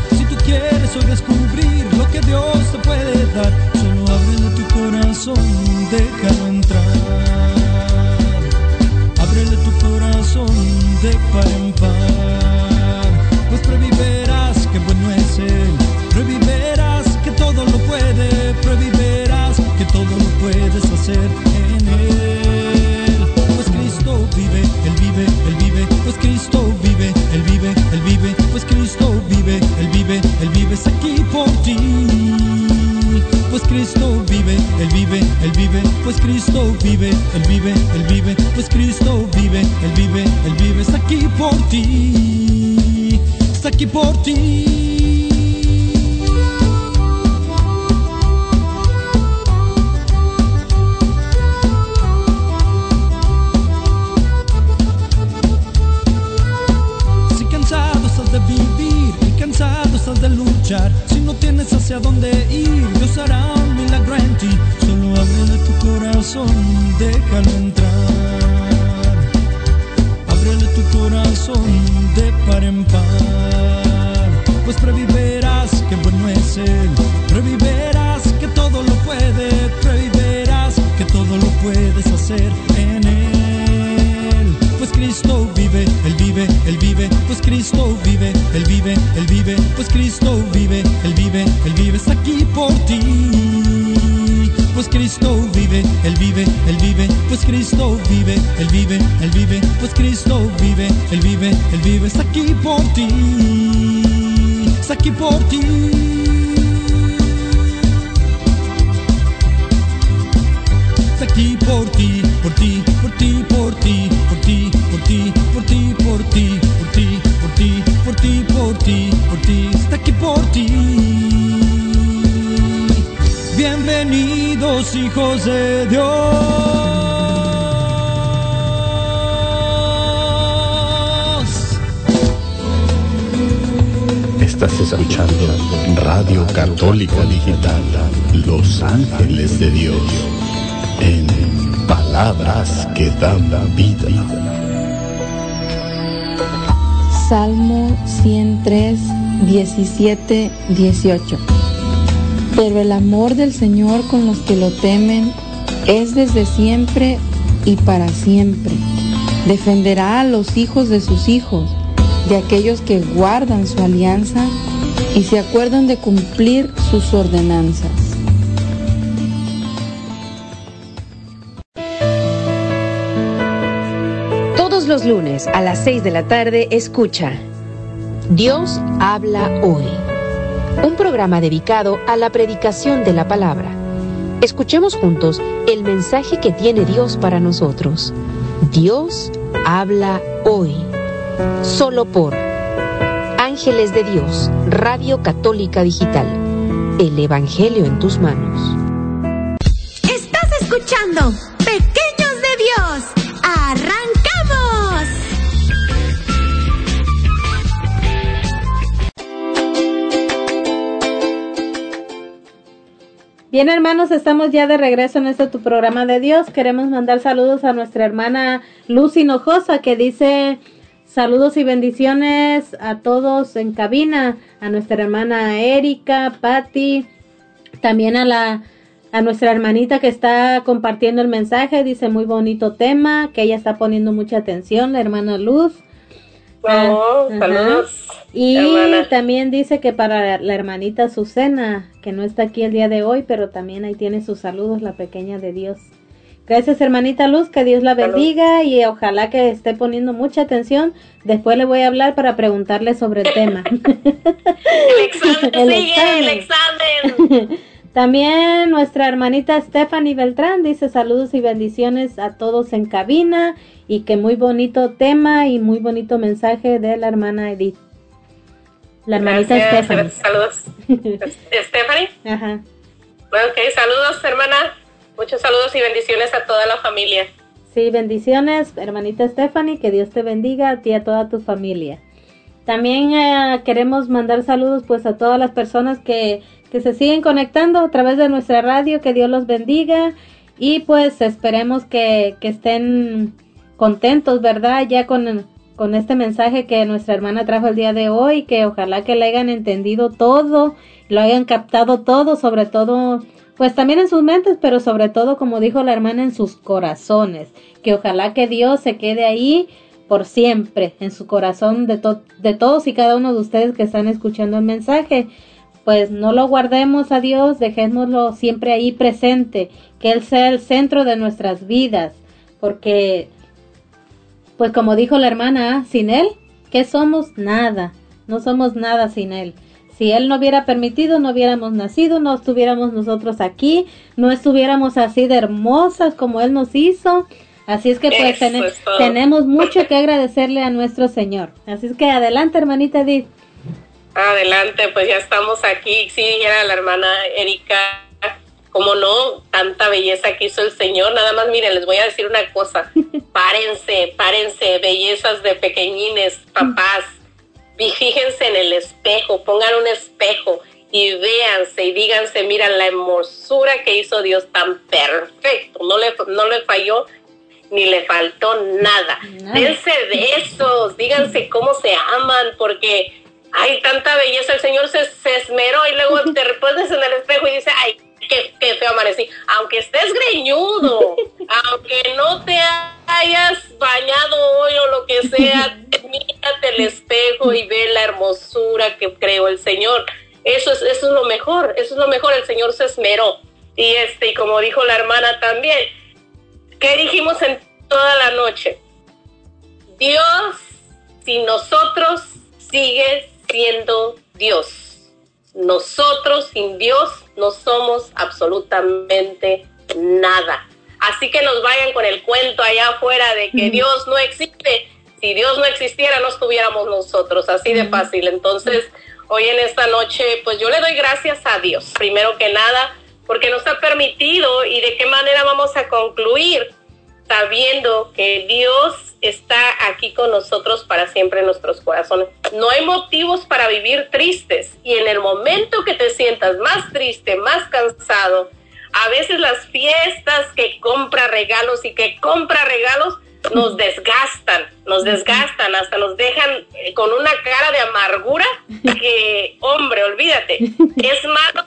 quieres hoy descubrir lo que Dios te puede dar, solo ábrele tu corazón, déjalo hacer en Él. Pues Cristo vive, Él vive, Él vive, pues Cristo vive, Él vive, Él vive, pues Cristo vive, Él vive, Él vive aquí por ti. Pues Cristo vive, Él vive, Él vive, pues Cristo vive, Él vive, Él vive, pues Cristo vive, Él vive, Él vive, está aquí por ti, está aquí por ti. Si no tienes hacia dónde ir, Dios hará un milagro en ti. Solo ábrele tu corazón, déjalo entrar. Ábrele tu corazón de par en par. Pues previverás que bueno es Él. Previverás que todo lo puede. Previverás que todo lo puedes hacer en Él. Pues Cristo vive, Él vive, Él vive, pues Cristo vive, Él vive, Él vive, pues Cristo vive, Él vive, Él vive, está aquí por ti. Pues Cristo vive, Él vive, Él vive, pues Cristo vive, Él vive, Él vive, pues Cristo vive, Él vive, Él vive, está aquí por ti, está aquí por ti. Hijos de Dios. Estás escuchando Radio Católica Digital, Los Ángeles de Dios, en palabras que dan vida. Salmo 103, 17, 18. Pero el amor del Señor con los que lo temen es desde siempre y para siempre. Defenderá a los hijos de sus hijos, de aquellos que guardan su alianza y se acuerdan de cumplir sus ordenanzas. Todos los lunes a las 6 de la tarde escucha Dios habla hoy. Un programa dedicado a la predicación de la palabra. Escuchemos juntos el mensaje que tiene Dios para nosotros. Dios habla hoy. Solo por Ángeles de Dios, Radio Católica Digital. El Evangelio en tus manos. Estás escuchando Bien, hermanos, estamos ya de regreso en este tu programa de Dios. Queremos mandar saludos a nuestra hermana Luz Hinojosa que dice saludos y bendiciones a todos en cabina, a nuestra hermana Erika, Patti, también a la a nuestra hermanita que está compartiendo el mensaje, dice muy bonito tema, que ella está poniendo mucha atención, la hermana Luz. Saludos. Y hermana. también dice que para la hermanita Azucena, que no está aquí el día de hoy, pero también ahí tiene sus saludos, la pequeña de Dios. Gracias, hermanita Luz, que Dios la bendiga y ojalá que esté poniendo mucha atención. Después le voy a hablar para preguntarle sobre el tema. El examen El sigue, el examen. También nuestra hermanita Stephanie Beltrán dice saludos y bendiciones a todos en cabina y que muy bonito tema y muy bonito mensaje de la hermana Edith. La hermanita Gracias, Stephanie. Saludos. Stephanie. Ajá. Ok, saludos, hermana. Muchos saludos y bendiciones a toda la familia. Sí, bendiciones, hermanita Stephanie, que Dios te bendiga a ti y a toda tu familia. También eh, queremos mandar saludos pues a todas las personas que, que se siguen conectando a través de nuestra radio, que Dios los bendiga y pues esperemos que, que estén contentos, ¿verdad? Ya con, con este mensaje que nuestra hermana trajo el día de hoy, que ojalá que le hayan entendido todo, lo hayan captado todo, sobre todo pues también en sus mentes, pero sobre todo, como dijo la hermana, en sus corazones. Que ojalá que Dios se quede ahí por siempre, en su corazón de, to- de todos y cada uno de ustedes que están escuchando el mensaje. Pues no lo guardemos a Dios, dejémoslo siempre ahí presente, que Él sea el centro de nuestras vidas, porque, pues como dijo la hermana, sin Él, ¿qué somos? Nada, no somos nada sin Él. Si Él no hubiera permitido, no hubiéramos nacido, no estuviéramos nosotros aquí, no estuviéramos así de hermosas como Él nos hizo. Así es que pues es tenemos mucho que agradecerle a nuestro Señor. Así es que adelante, hermanita Edith. Adelante, pues ya estamos aquí. Sí, era la hermana Erika. Como no, tanta belleza que hizo el Señor. Nada más, miren, les voy a decir una cosa. Párense, párense, bellezas de pequeñines, papás. Y fíjense en el espejo, pongan un espejo y véanse y díganse, mira la hermosura que hizo Dios tan perfecto. No le, no le falló ni le faltó nada. Dense besos, díganse cómo se aman, porque hay tanta belleza. El Señor se, se esmeró y luego te repones en el espejo y dice, ay, qué, qué feo amanecí. Aunque estés greñudo, aunque no te hayas bañado hoy o lo que sea, mírate el espejo y ve la hermosura que creó el Señor. Eso es, eso es lo mejor, eso es lo mejor, el Señor se esmeró. Y este, y como dijo la hermana también, ¿qué dijimos en toda la noche? Dios sin nosotros sigue siendo Dios. Nosotros sin Dios no somos absolutamente nada. Así que nos vayan con el cuento allá afuera de que Dios no existe. Si Dios no existiera, no estuviéramos nosotros. Así de fácil. Entonces, hoy en esta noche, pues yo le doy gracias a Dios, primero que nada, porque nos ha permitido y de qué manera vamos a concluir sabiendo que Dios está aquí con nosotros para siempre en nuestros corazones. No hay motivos para vivir tristes y en el momento que te sientas más triste, más cansado, a veces las fiestas que compra regalos y que compra regalos nos desgastan, nos desgastan, hasta nos dejan eh, con una cara de amargura que, hombre, olvídate, ¿es malo?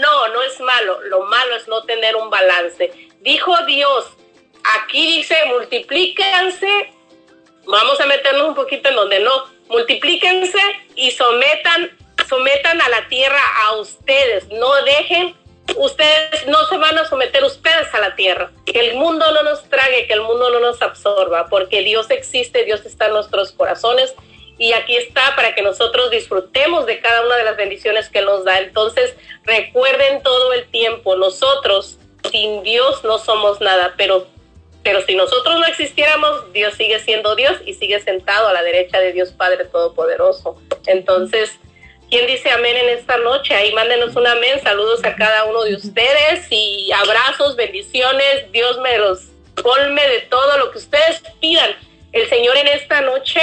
No, no es malo, lo malo es no tener un balance. Dijo Dios, aquí dice, multiplíquense, vamos a meternos un poquito en donde no, multiplíquense y sometan, sometan a la tierra a ustedes, no dejen, ustedes no se van a someter ustedes a la tierra, que el mundo no nos trague, que el mundo no nos absorba, porque Dios existe, Dios está en nuestros corazones y aquí está para que nosotros disfrutemos de cada una de las bendiciones que nos da. Entonces, recuerden todo el tiempo, nosotros sin Dios no somos nada, pero pero si nosotros no existiéramos, Dios sigue siendo Dios y sigue sentado a la derecha de Dios Padre Todopoderoso. Entonces, ¿quién dice amén en esta noche? Ahí mándenos un amén. Saludos a cada uno de ustedes y abrazos, bendiciones. Dios me los colme de todo lo que ustedes pidan. El Señor en esta noche,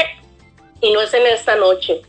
y no es en esta noche,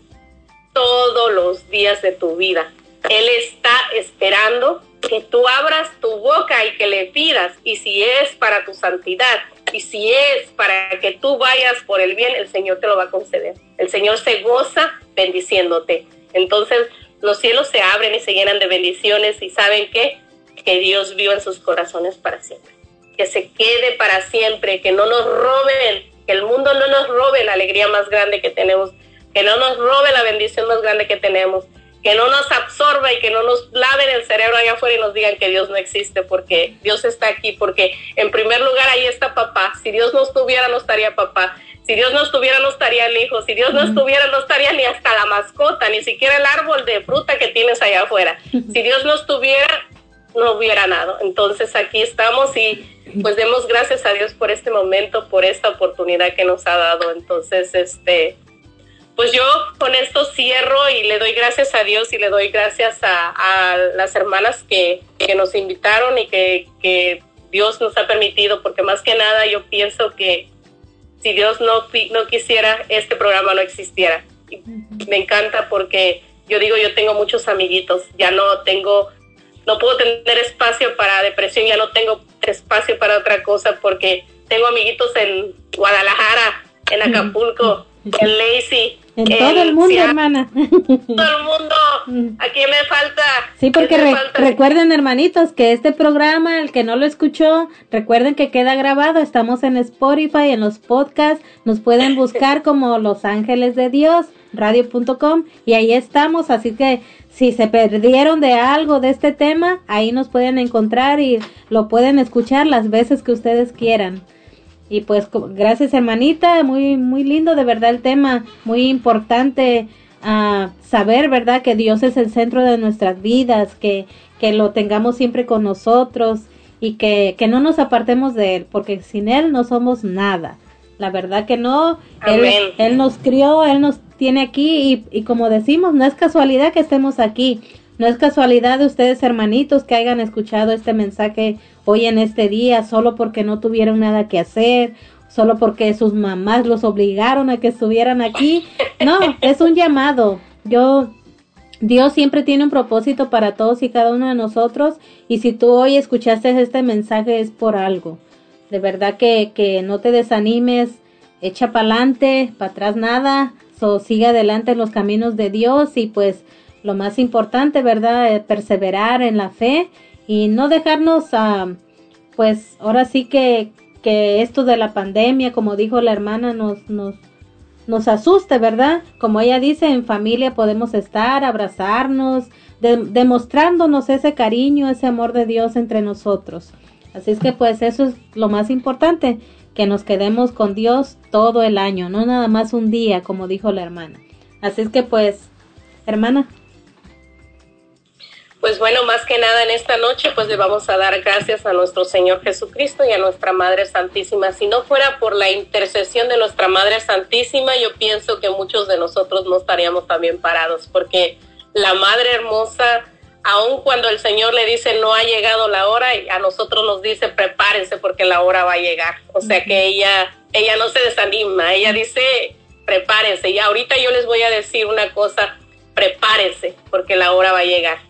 todos los días de tu vida. Él está esperando que tú abras tu boca y que le pidas, y si es para tu santidad, y si es para que tú vayas por el bien, el Señor te lo va a conceder. El Señor se goza bendiciéndote. Entonces los cielos se abren y se llenan de bendiciones y saben que, que Dios vive en sus corazones para siempre. Que se quede para siempre, que no nos roben, que el mundo no nos robe la alegría más grande que tenemos, que no nos robe la bendición más grande que tenemos que no nos absorba y que no nos laven el cerebro allá afuera y nos digan que Dios no existe, porque Dios está aquí, porque en primer lugar ahí está papá. Si Dios no estuviera, no estaría papá. Si Dios no estuviera, no estaría el hijo. Si Dios no estuviera, no estaría ni hasta la mascota, ni siquiera el árbol de fruta que tienes allá afuera. Si Dios no estuviera, no hubiera nada. Entonces aquí estamos y pues demos gracias a Dios por este momento, por esta oportunidad que nos ha dado. Entonces, este, pues yo con esto cierro y le doy gracias a Dios y le doy gracias a, las hermanas que, nos invitaron y que, Dios nos ha permitido, porque más que nada yo pienso que si Dios no, no quisiera, este programa no existiera. me encanta porque yo digo, yo tengo muchos amiguitos, ya no tengo, no puedo tener espacio para depresión, ya no tengo espacio para otra cosa porque tengo amiguitos en Guadalajara, en Acapulco, en Lacey, en todo el mundo, hermana. Todo el mundo. Aquí me falta. Sí, porque recuerden, hermanitos, que este programa, el que no lo escuchó, recuerden que queda grabado. Estamos en Spotify, en los podcasts. Nos pueden buscar como Los Ángeles de Dios, radio.com. Y ahí estamos. Así que si se perdieron de algo de este tema, ahí nos pueden encontrar y lo pueden escuchar las veces que ustedes quieran. Y pues gracias hermanita, muy muy lindo de verdad el tema, muy importante uh, saber, ¿verdad? Que Dios es el centro de nuestras vidas, que, que lo tengamos siempre con nosotros y que, que no nos apartemos de Él, porque sin Él no somos nada. La verdad que no, él, él, nos crió, Él nos tiene aquí y, y como decimos, no es casualidad que estemos aquí. No es casualidad de ustedes, hermanitos, que hayan escuchado este mensaje hoy en este día solo porque no tuvieron nada que hacer, solo porque sus mamás los obligaron a que estuvieran aquí. No, es un llamado. Yo Dios siempre tiene un propósito para todos y cada uno de nosotros y si tú hoy escuchaste este mensaje es por algo. De verdad que, que no te desanimes, echa para adelante, para atrás nada, so, sigue adelante en los caminos de Dios y pues lo más importante, ¿verdad? Es perseverar en la fe y no dejarnos a, pues ahora sí que, que esto de la pandemia, como dijo la hermana, nos, nos, nos asuste, ¿verdad? Como ella dice, en familia podemos estar, abrazarnos, demostrándonos ese cariño, ese amor de Dios entre nosotros. Así es que pues eso es lo más importante, que nos quedemos con Dios todo el año, no nada más un día, como dijo la hermana. Así es que pues, hermana. Pues bueno, más que nada en esta noche, pues le vamos a dar gracias a nuestro Señor Jesucristo y a nuestra Madre Santísima. Si no fuera por la intercesión de nuestra Madre Santísima, yo pienso que muchos de nosotros no estaríamos también parados, porque la Madre Hermosa, aun cuando el Señor le dice no ha llegado la hora, a nosotros nos dice prepárense porque la hora va a llegar. O sea que ella, ella no se desanima, ella dice prepárense. Y ahorita yo les voy a decir una cosa, prepárense porque la hora va a llegar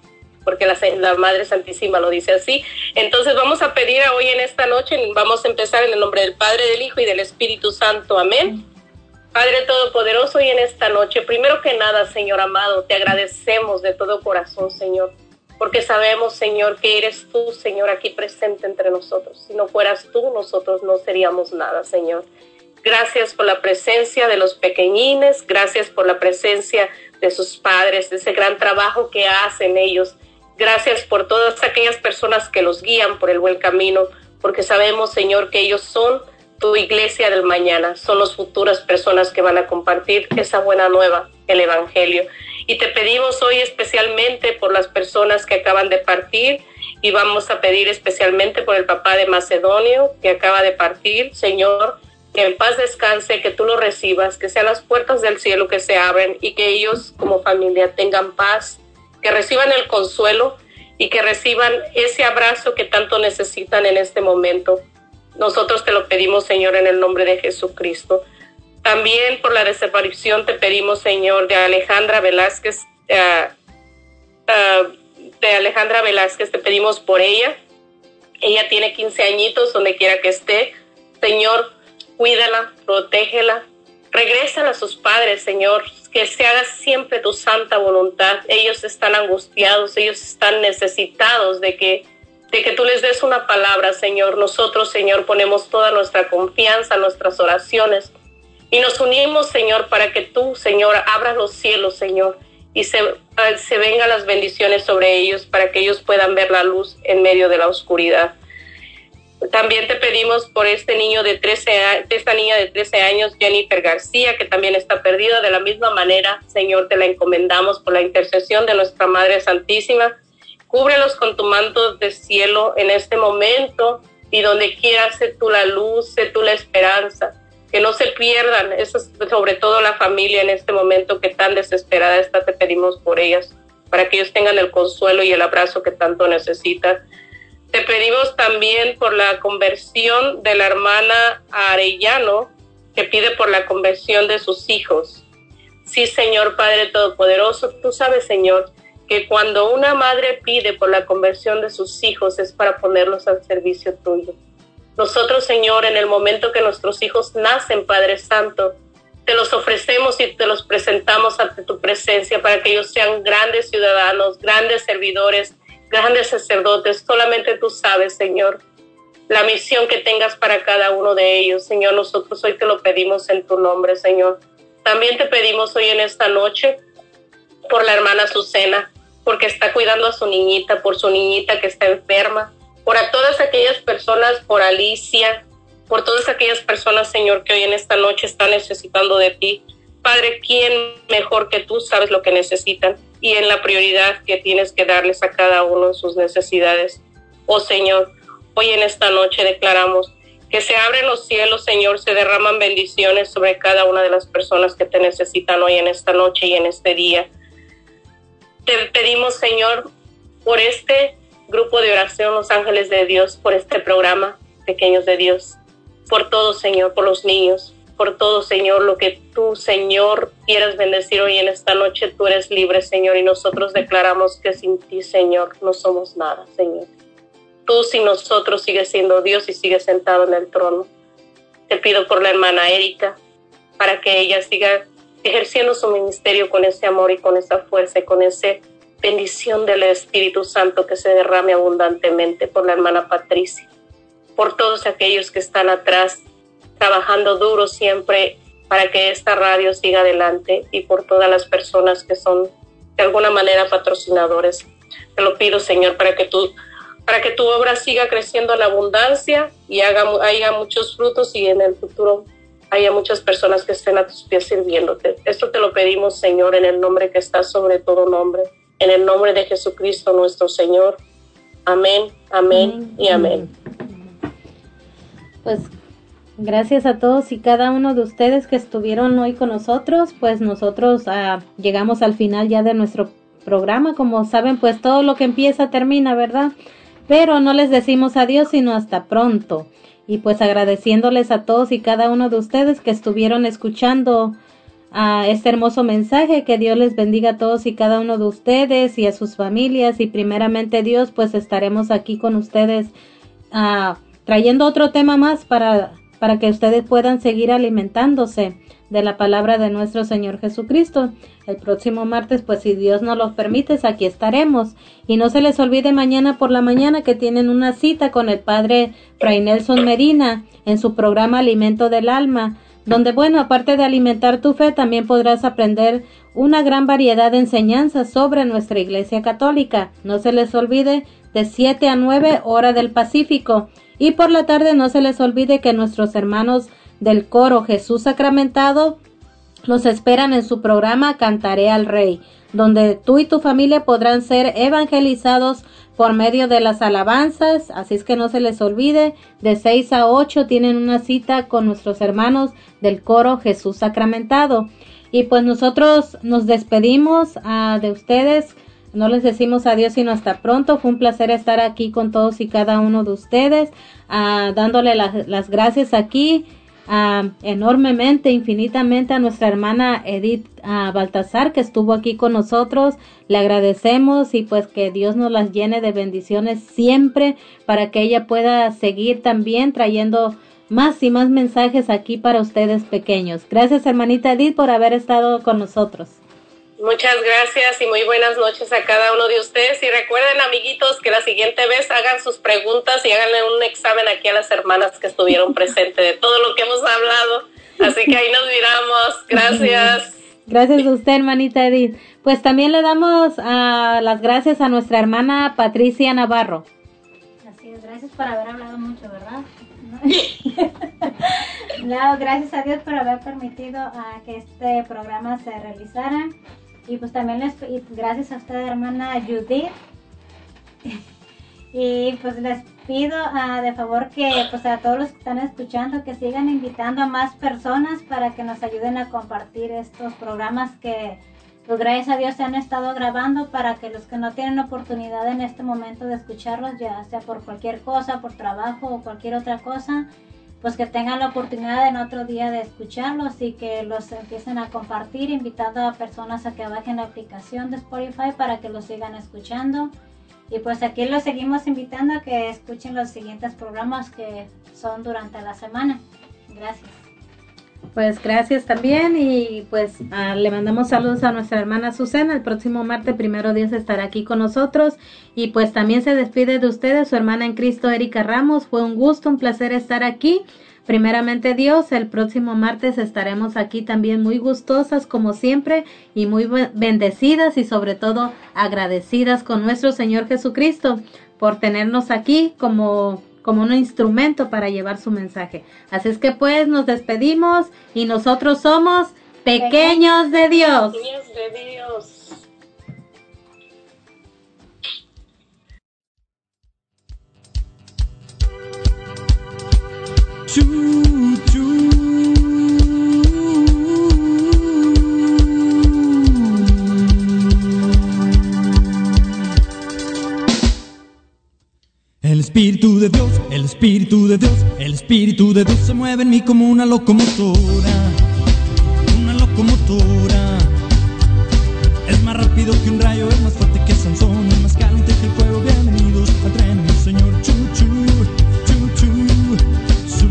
porque la, Madre Santísima lo dice así. Entonces vamos a pedir hoy en esta noche, vamos a empezar en el nombre del Padre, del Hijo y del Espíritu Santo. Amén. Padre Todopoderoso, y en esta noche, primero que nada, Señor amado, te agradecemos de todo corazón, Señor, porque sabemos, Señor, que eres tú, Señor, aquí presente entre nosotros. Si no fueras tú, nosotros no seríamos nada, Señor. Gracias por la presencia de los pequeñines, gracias por la presencia de sus padres, de ese gran trabajo que hacen ellos Gracias por todas aquellas personas que los guían por el buen camino, porque sabemos, Señor, que ellos son tu iglesia del mañana, son las futuras personas que van a compartir esa buena nueva, el Evangelio. Y te pedimos hoy especialmente por las personas que acaban de partir y vamos a pedir especialmente por el papá de Macedonio que acaba de partir, Señor, que en paz descanse, que tú lo recibas, que sean las puertas del cielo que se abren y que ellos como familia tengan paz que reciban el consuelo y que reciban ese abrazo que tanto necesitan en este momento. Nosotros te lo pedimos, Señor, en el nombre de Jesucristo. También por la desaparición te pedimos, Señor, de Alejandra Velázquez, eh, de Alejandra Velázquez, te pedimos por ella. Ella tiene 15 añitos, donde quiera que esté. Señor, cuídala, protégela, regresa a sus padres, Señor, que se haga siempre tu santa voluntad. Ellos están angustiados, ellos están necesitados de que, de que tú les des una palabra, Señor. Nosotros, Señor, ponemos toda nuestra confianza, nuestras oraciones y nos unimos, Señor, para que tú, Señor, abras los cielos, Señor, y se, se vengan las bendiciones sobre ellos para que ellos puedan ver la luz en medio de la oscuridad. También te pedimos por este niño de 13, esta niña de 13 años, Jennifer García, que también está perdida. De la misma manera, Señor, te la encomendamos por la intercesión de nuestra Madre Santísima. Cúbrelos con tu manto de cielo en este momento y donde quiera, sé tú la luz, sé tú la esperanza. Que no se pierdan, eso sobre todo la familia en este momento que tan desesperada está, te pedimos por ellas, para que ellos tengan el consuelo y el abrazo que tanto necesitan te pedimos también por la conversión de la hermana Arellano, que pide por la conversión de sus hijos. Sí, Señor Padre Todopoderoso, tú sabes, Señor, que cuando una madre pide por la conversión de sus hijos es para ponerlos al servicio tuyo. Nosotros, Señor, en el momento que nuestros hijos nacen, Padre Santo, te los ofrecemos y te los presentamos ante tu presencia para que ellos sean grandes ciudadanos, grandes servidores, grandes sacerdotes, solamente tú sabes, Señor, la misión que tengas para cada uno de ellos. Señor, nosotros hoy te lo pedimos en tu nombre, Señor. También te pedimos hoy en esta noche por la hermana Azucena, porque está cuidando a su niñita, por su niñita que está enferma, por a todas aquellas personas, por Alicia, por todas aquellas personas, Señor, que hoy en esta noche están necesitando de ti. Padre, ¿quién mejor que tú sabes lo que necesitan? y en la prioridad que tienes que darles a cada uno en sus necesidades. Oh Señor, hoy en esta noche declaramos que se abren los cielos, Señor, se derraman bendiciones sobre cada una de las personas que te necesitan hoy en esta noche y en este día. Te pedimos, Señor, por este grupo de oración, los ángeles de Dios, por este programa, pequeños de Dios, por todo, Señor, por los niños, por todo, Señor, lo que tú, Señor, quieras bendecir hoy en esta noche. Tú eres libre, Señor, y nosotros declaramos que sin ti, Señor, no somos nada, Señor. Tú sin nosotros sigues siendo Dios y sigues sentado en el trono. Te pido por la hermana Erika, para que ella siga ejerciendo su ministerio con ese amor y con esa fuerza y con ese bendición del Espíritu Santo que se derrame abundantemente por la hermana Patricia, por todos aquellos que están atrás trabajando duro siempre para que esta radio siga adelante y por todas las personas que son de alguna manera patrocinadores. Te lo pido, Señor, para que tú para que tu obra siga creciendo en abundancia y haga, haya muchos frutos y en el futuro haya muchas personas que estén a tus pies sirviéndote. Esto te lo pedimos, Señor, en el nombre que está sobre todo nombre, en el nombre de Jesucristo nuestro Señor. Amén, amén, y amén. Pues gracias a todos y cada uno de ustedes que estuvieron hoy con nosotros, pues nosotros ah, llegamos al final ya de nuestro programa. Como saben, pues todo lo que empieza termina, ¿verdad? Pero no les decimos adiós, sino hasta pronto. Y pues agradeciéndoles a todos y cada uno de ustedes que estuvieron escuchando a este hermoso mensaje. Que Dios les bendiga a todos y cada uno de ustedes y a sus familias. Y primeramente Dios, pues estaremos aquí con ustedes ah, trayendo otro tema más para, para que ustedes puedan seguir alimentándose de la palabra de nuestro Señor Jesucristo. El próximo martes, pues si Dios nos lo permite, aquí estaremos. Y no se les olvide mañana por la mañana que tienen una cita con el Padre Fray Nelson Medina en su programa Alimento del Alma, donde, bueno, aparte de alimentar tu fe, también podrás aprender una gran variedad de enseñanzas sobre nuestra Iglesia Católica. No se les olvide de 7 a 9 hora del Pacífico. Y por la tarde no se les olvide que nuestros hermanos del coro Jesús Sacramentado los esperan en su programa Cantaré al Rey, donde tú y tu familia podrán ser evangelizados por medio de las alabanzas, así es que no se les olvide, de 6 a 8 tienen una cita con nuestros hermanos del coro Jesús Sacramentado. Y pues nosotros nos despedimos ah, de ustedes, no les decimos adiós sino hasta pronto, fue un placer estar aquí con todos y cada uno de ustedes, ah, dándole las gracias aquí enormemente, infinitamente a nuestra hermana Edith Baltasar que estuvo aquí con nosotros. Le agradecemos y pues que Dios nos las llene de bendiciones siempre para que ella pueda seguir también trayendo más y más mensajes aquí para ustedes pequeños. Gracias hermanita Edith por haber estado con nosotros. Muchas gracias y muy buenas noches a cada uno de ustedes. Y recuerden, amiguitos, que la siguiente vez hagan sus preguntas y háganle un examen aquí a las hermanas que estuvieron presentes de todo lo que hemos hablado. Así que ahí nos miramos. Gracias. Gracias a usted, hermanita Edith. Pues también le damos uh, las gracias a nuestra hermana Patricia Navarro. Así es, gracias por haber hablado mucho, ¿verdad? no, gracias a Dios por haber permitido uh, que este programa se realizara. Y pues también les, gracias a usted, hermana Judith. y pues les pido uh, de favor que pues a todos los que están escuchando que sigan invitando a más personas para que nos ayuden a compartir estos programas que pues gracias a Dios se han estado grabando para que los que no tienen oportunidad en este momento de escucharlos, ya sea por cualquier cosa, por trabajo o cualquier otra cosa, pues que tengan la oportunidad en otro día de escucharlos y que los empiecen a compartir, invitando a personas a que bajen la aplicación de Spotify para que los sigan escuchando. Y pues aquí los seguimos invitando a que escuchen los siguientes programas que son durante la semana. Gracias. Pues gracias también y pues ah, le mandamos saludos a nuestra hermana Susana. El próximo martes, primero Dios, estará aquí con nosotros. Y pues también se despide de ustedes su hermana en Cristo, Erika Ramos. Fue un gusto, un placer estar aquí. Primeramente Dios, el próximo martes estaremos aquí también muy gustosas como siempre y muy bendecidas y sobre todo agradecidas con nuestro Señor Jesucristo por tenernos aquí como como un instrumento para llevar su mensaje. Así es que pues nos despedimos y nosotros somos pequeños de Dios. Pequeños de Dios. Espíritu de Dios, el Espíritu de Dios, el Espíritu de Dios se mueve en mí como una locomotora, una locomotora. Es más rápido que un rayo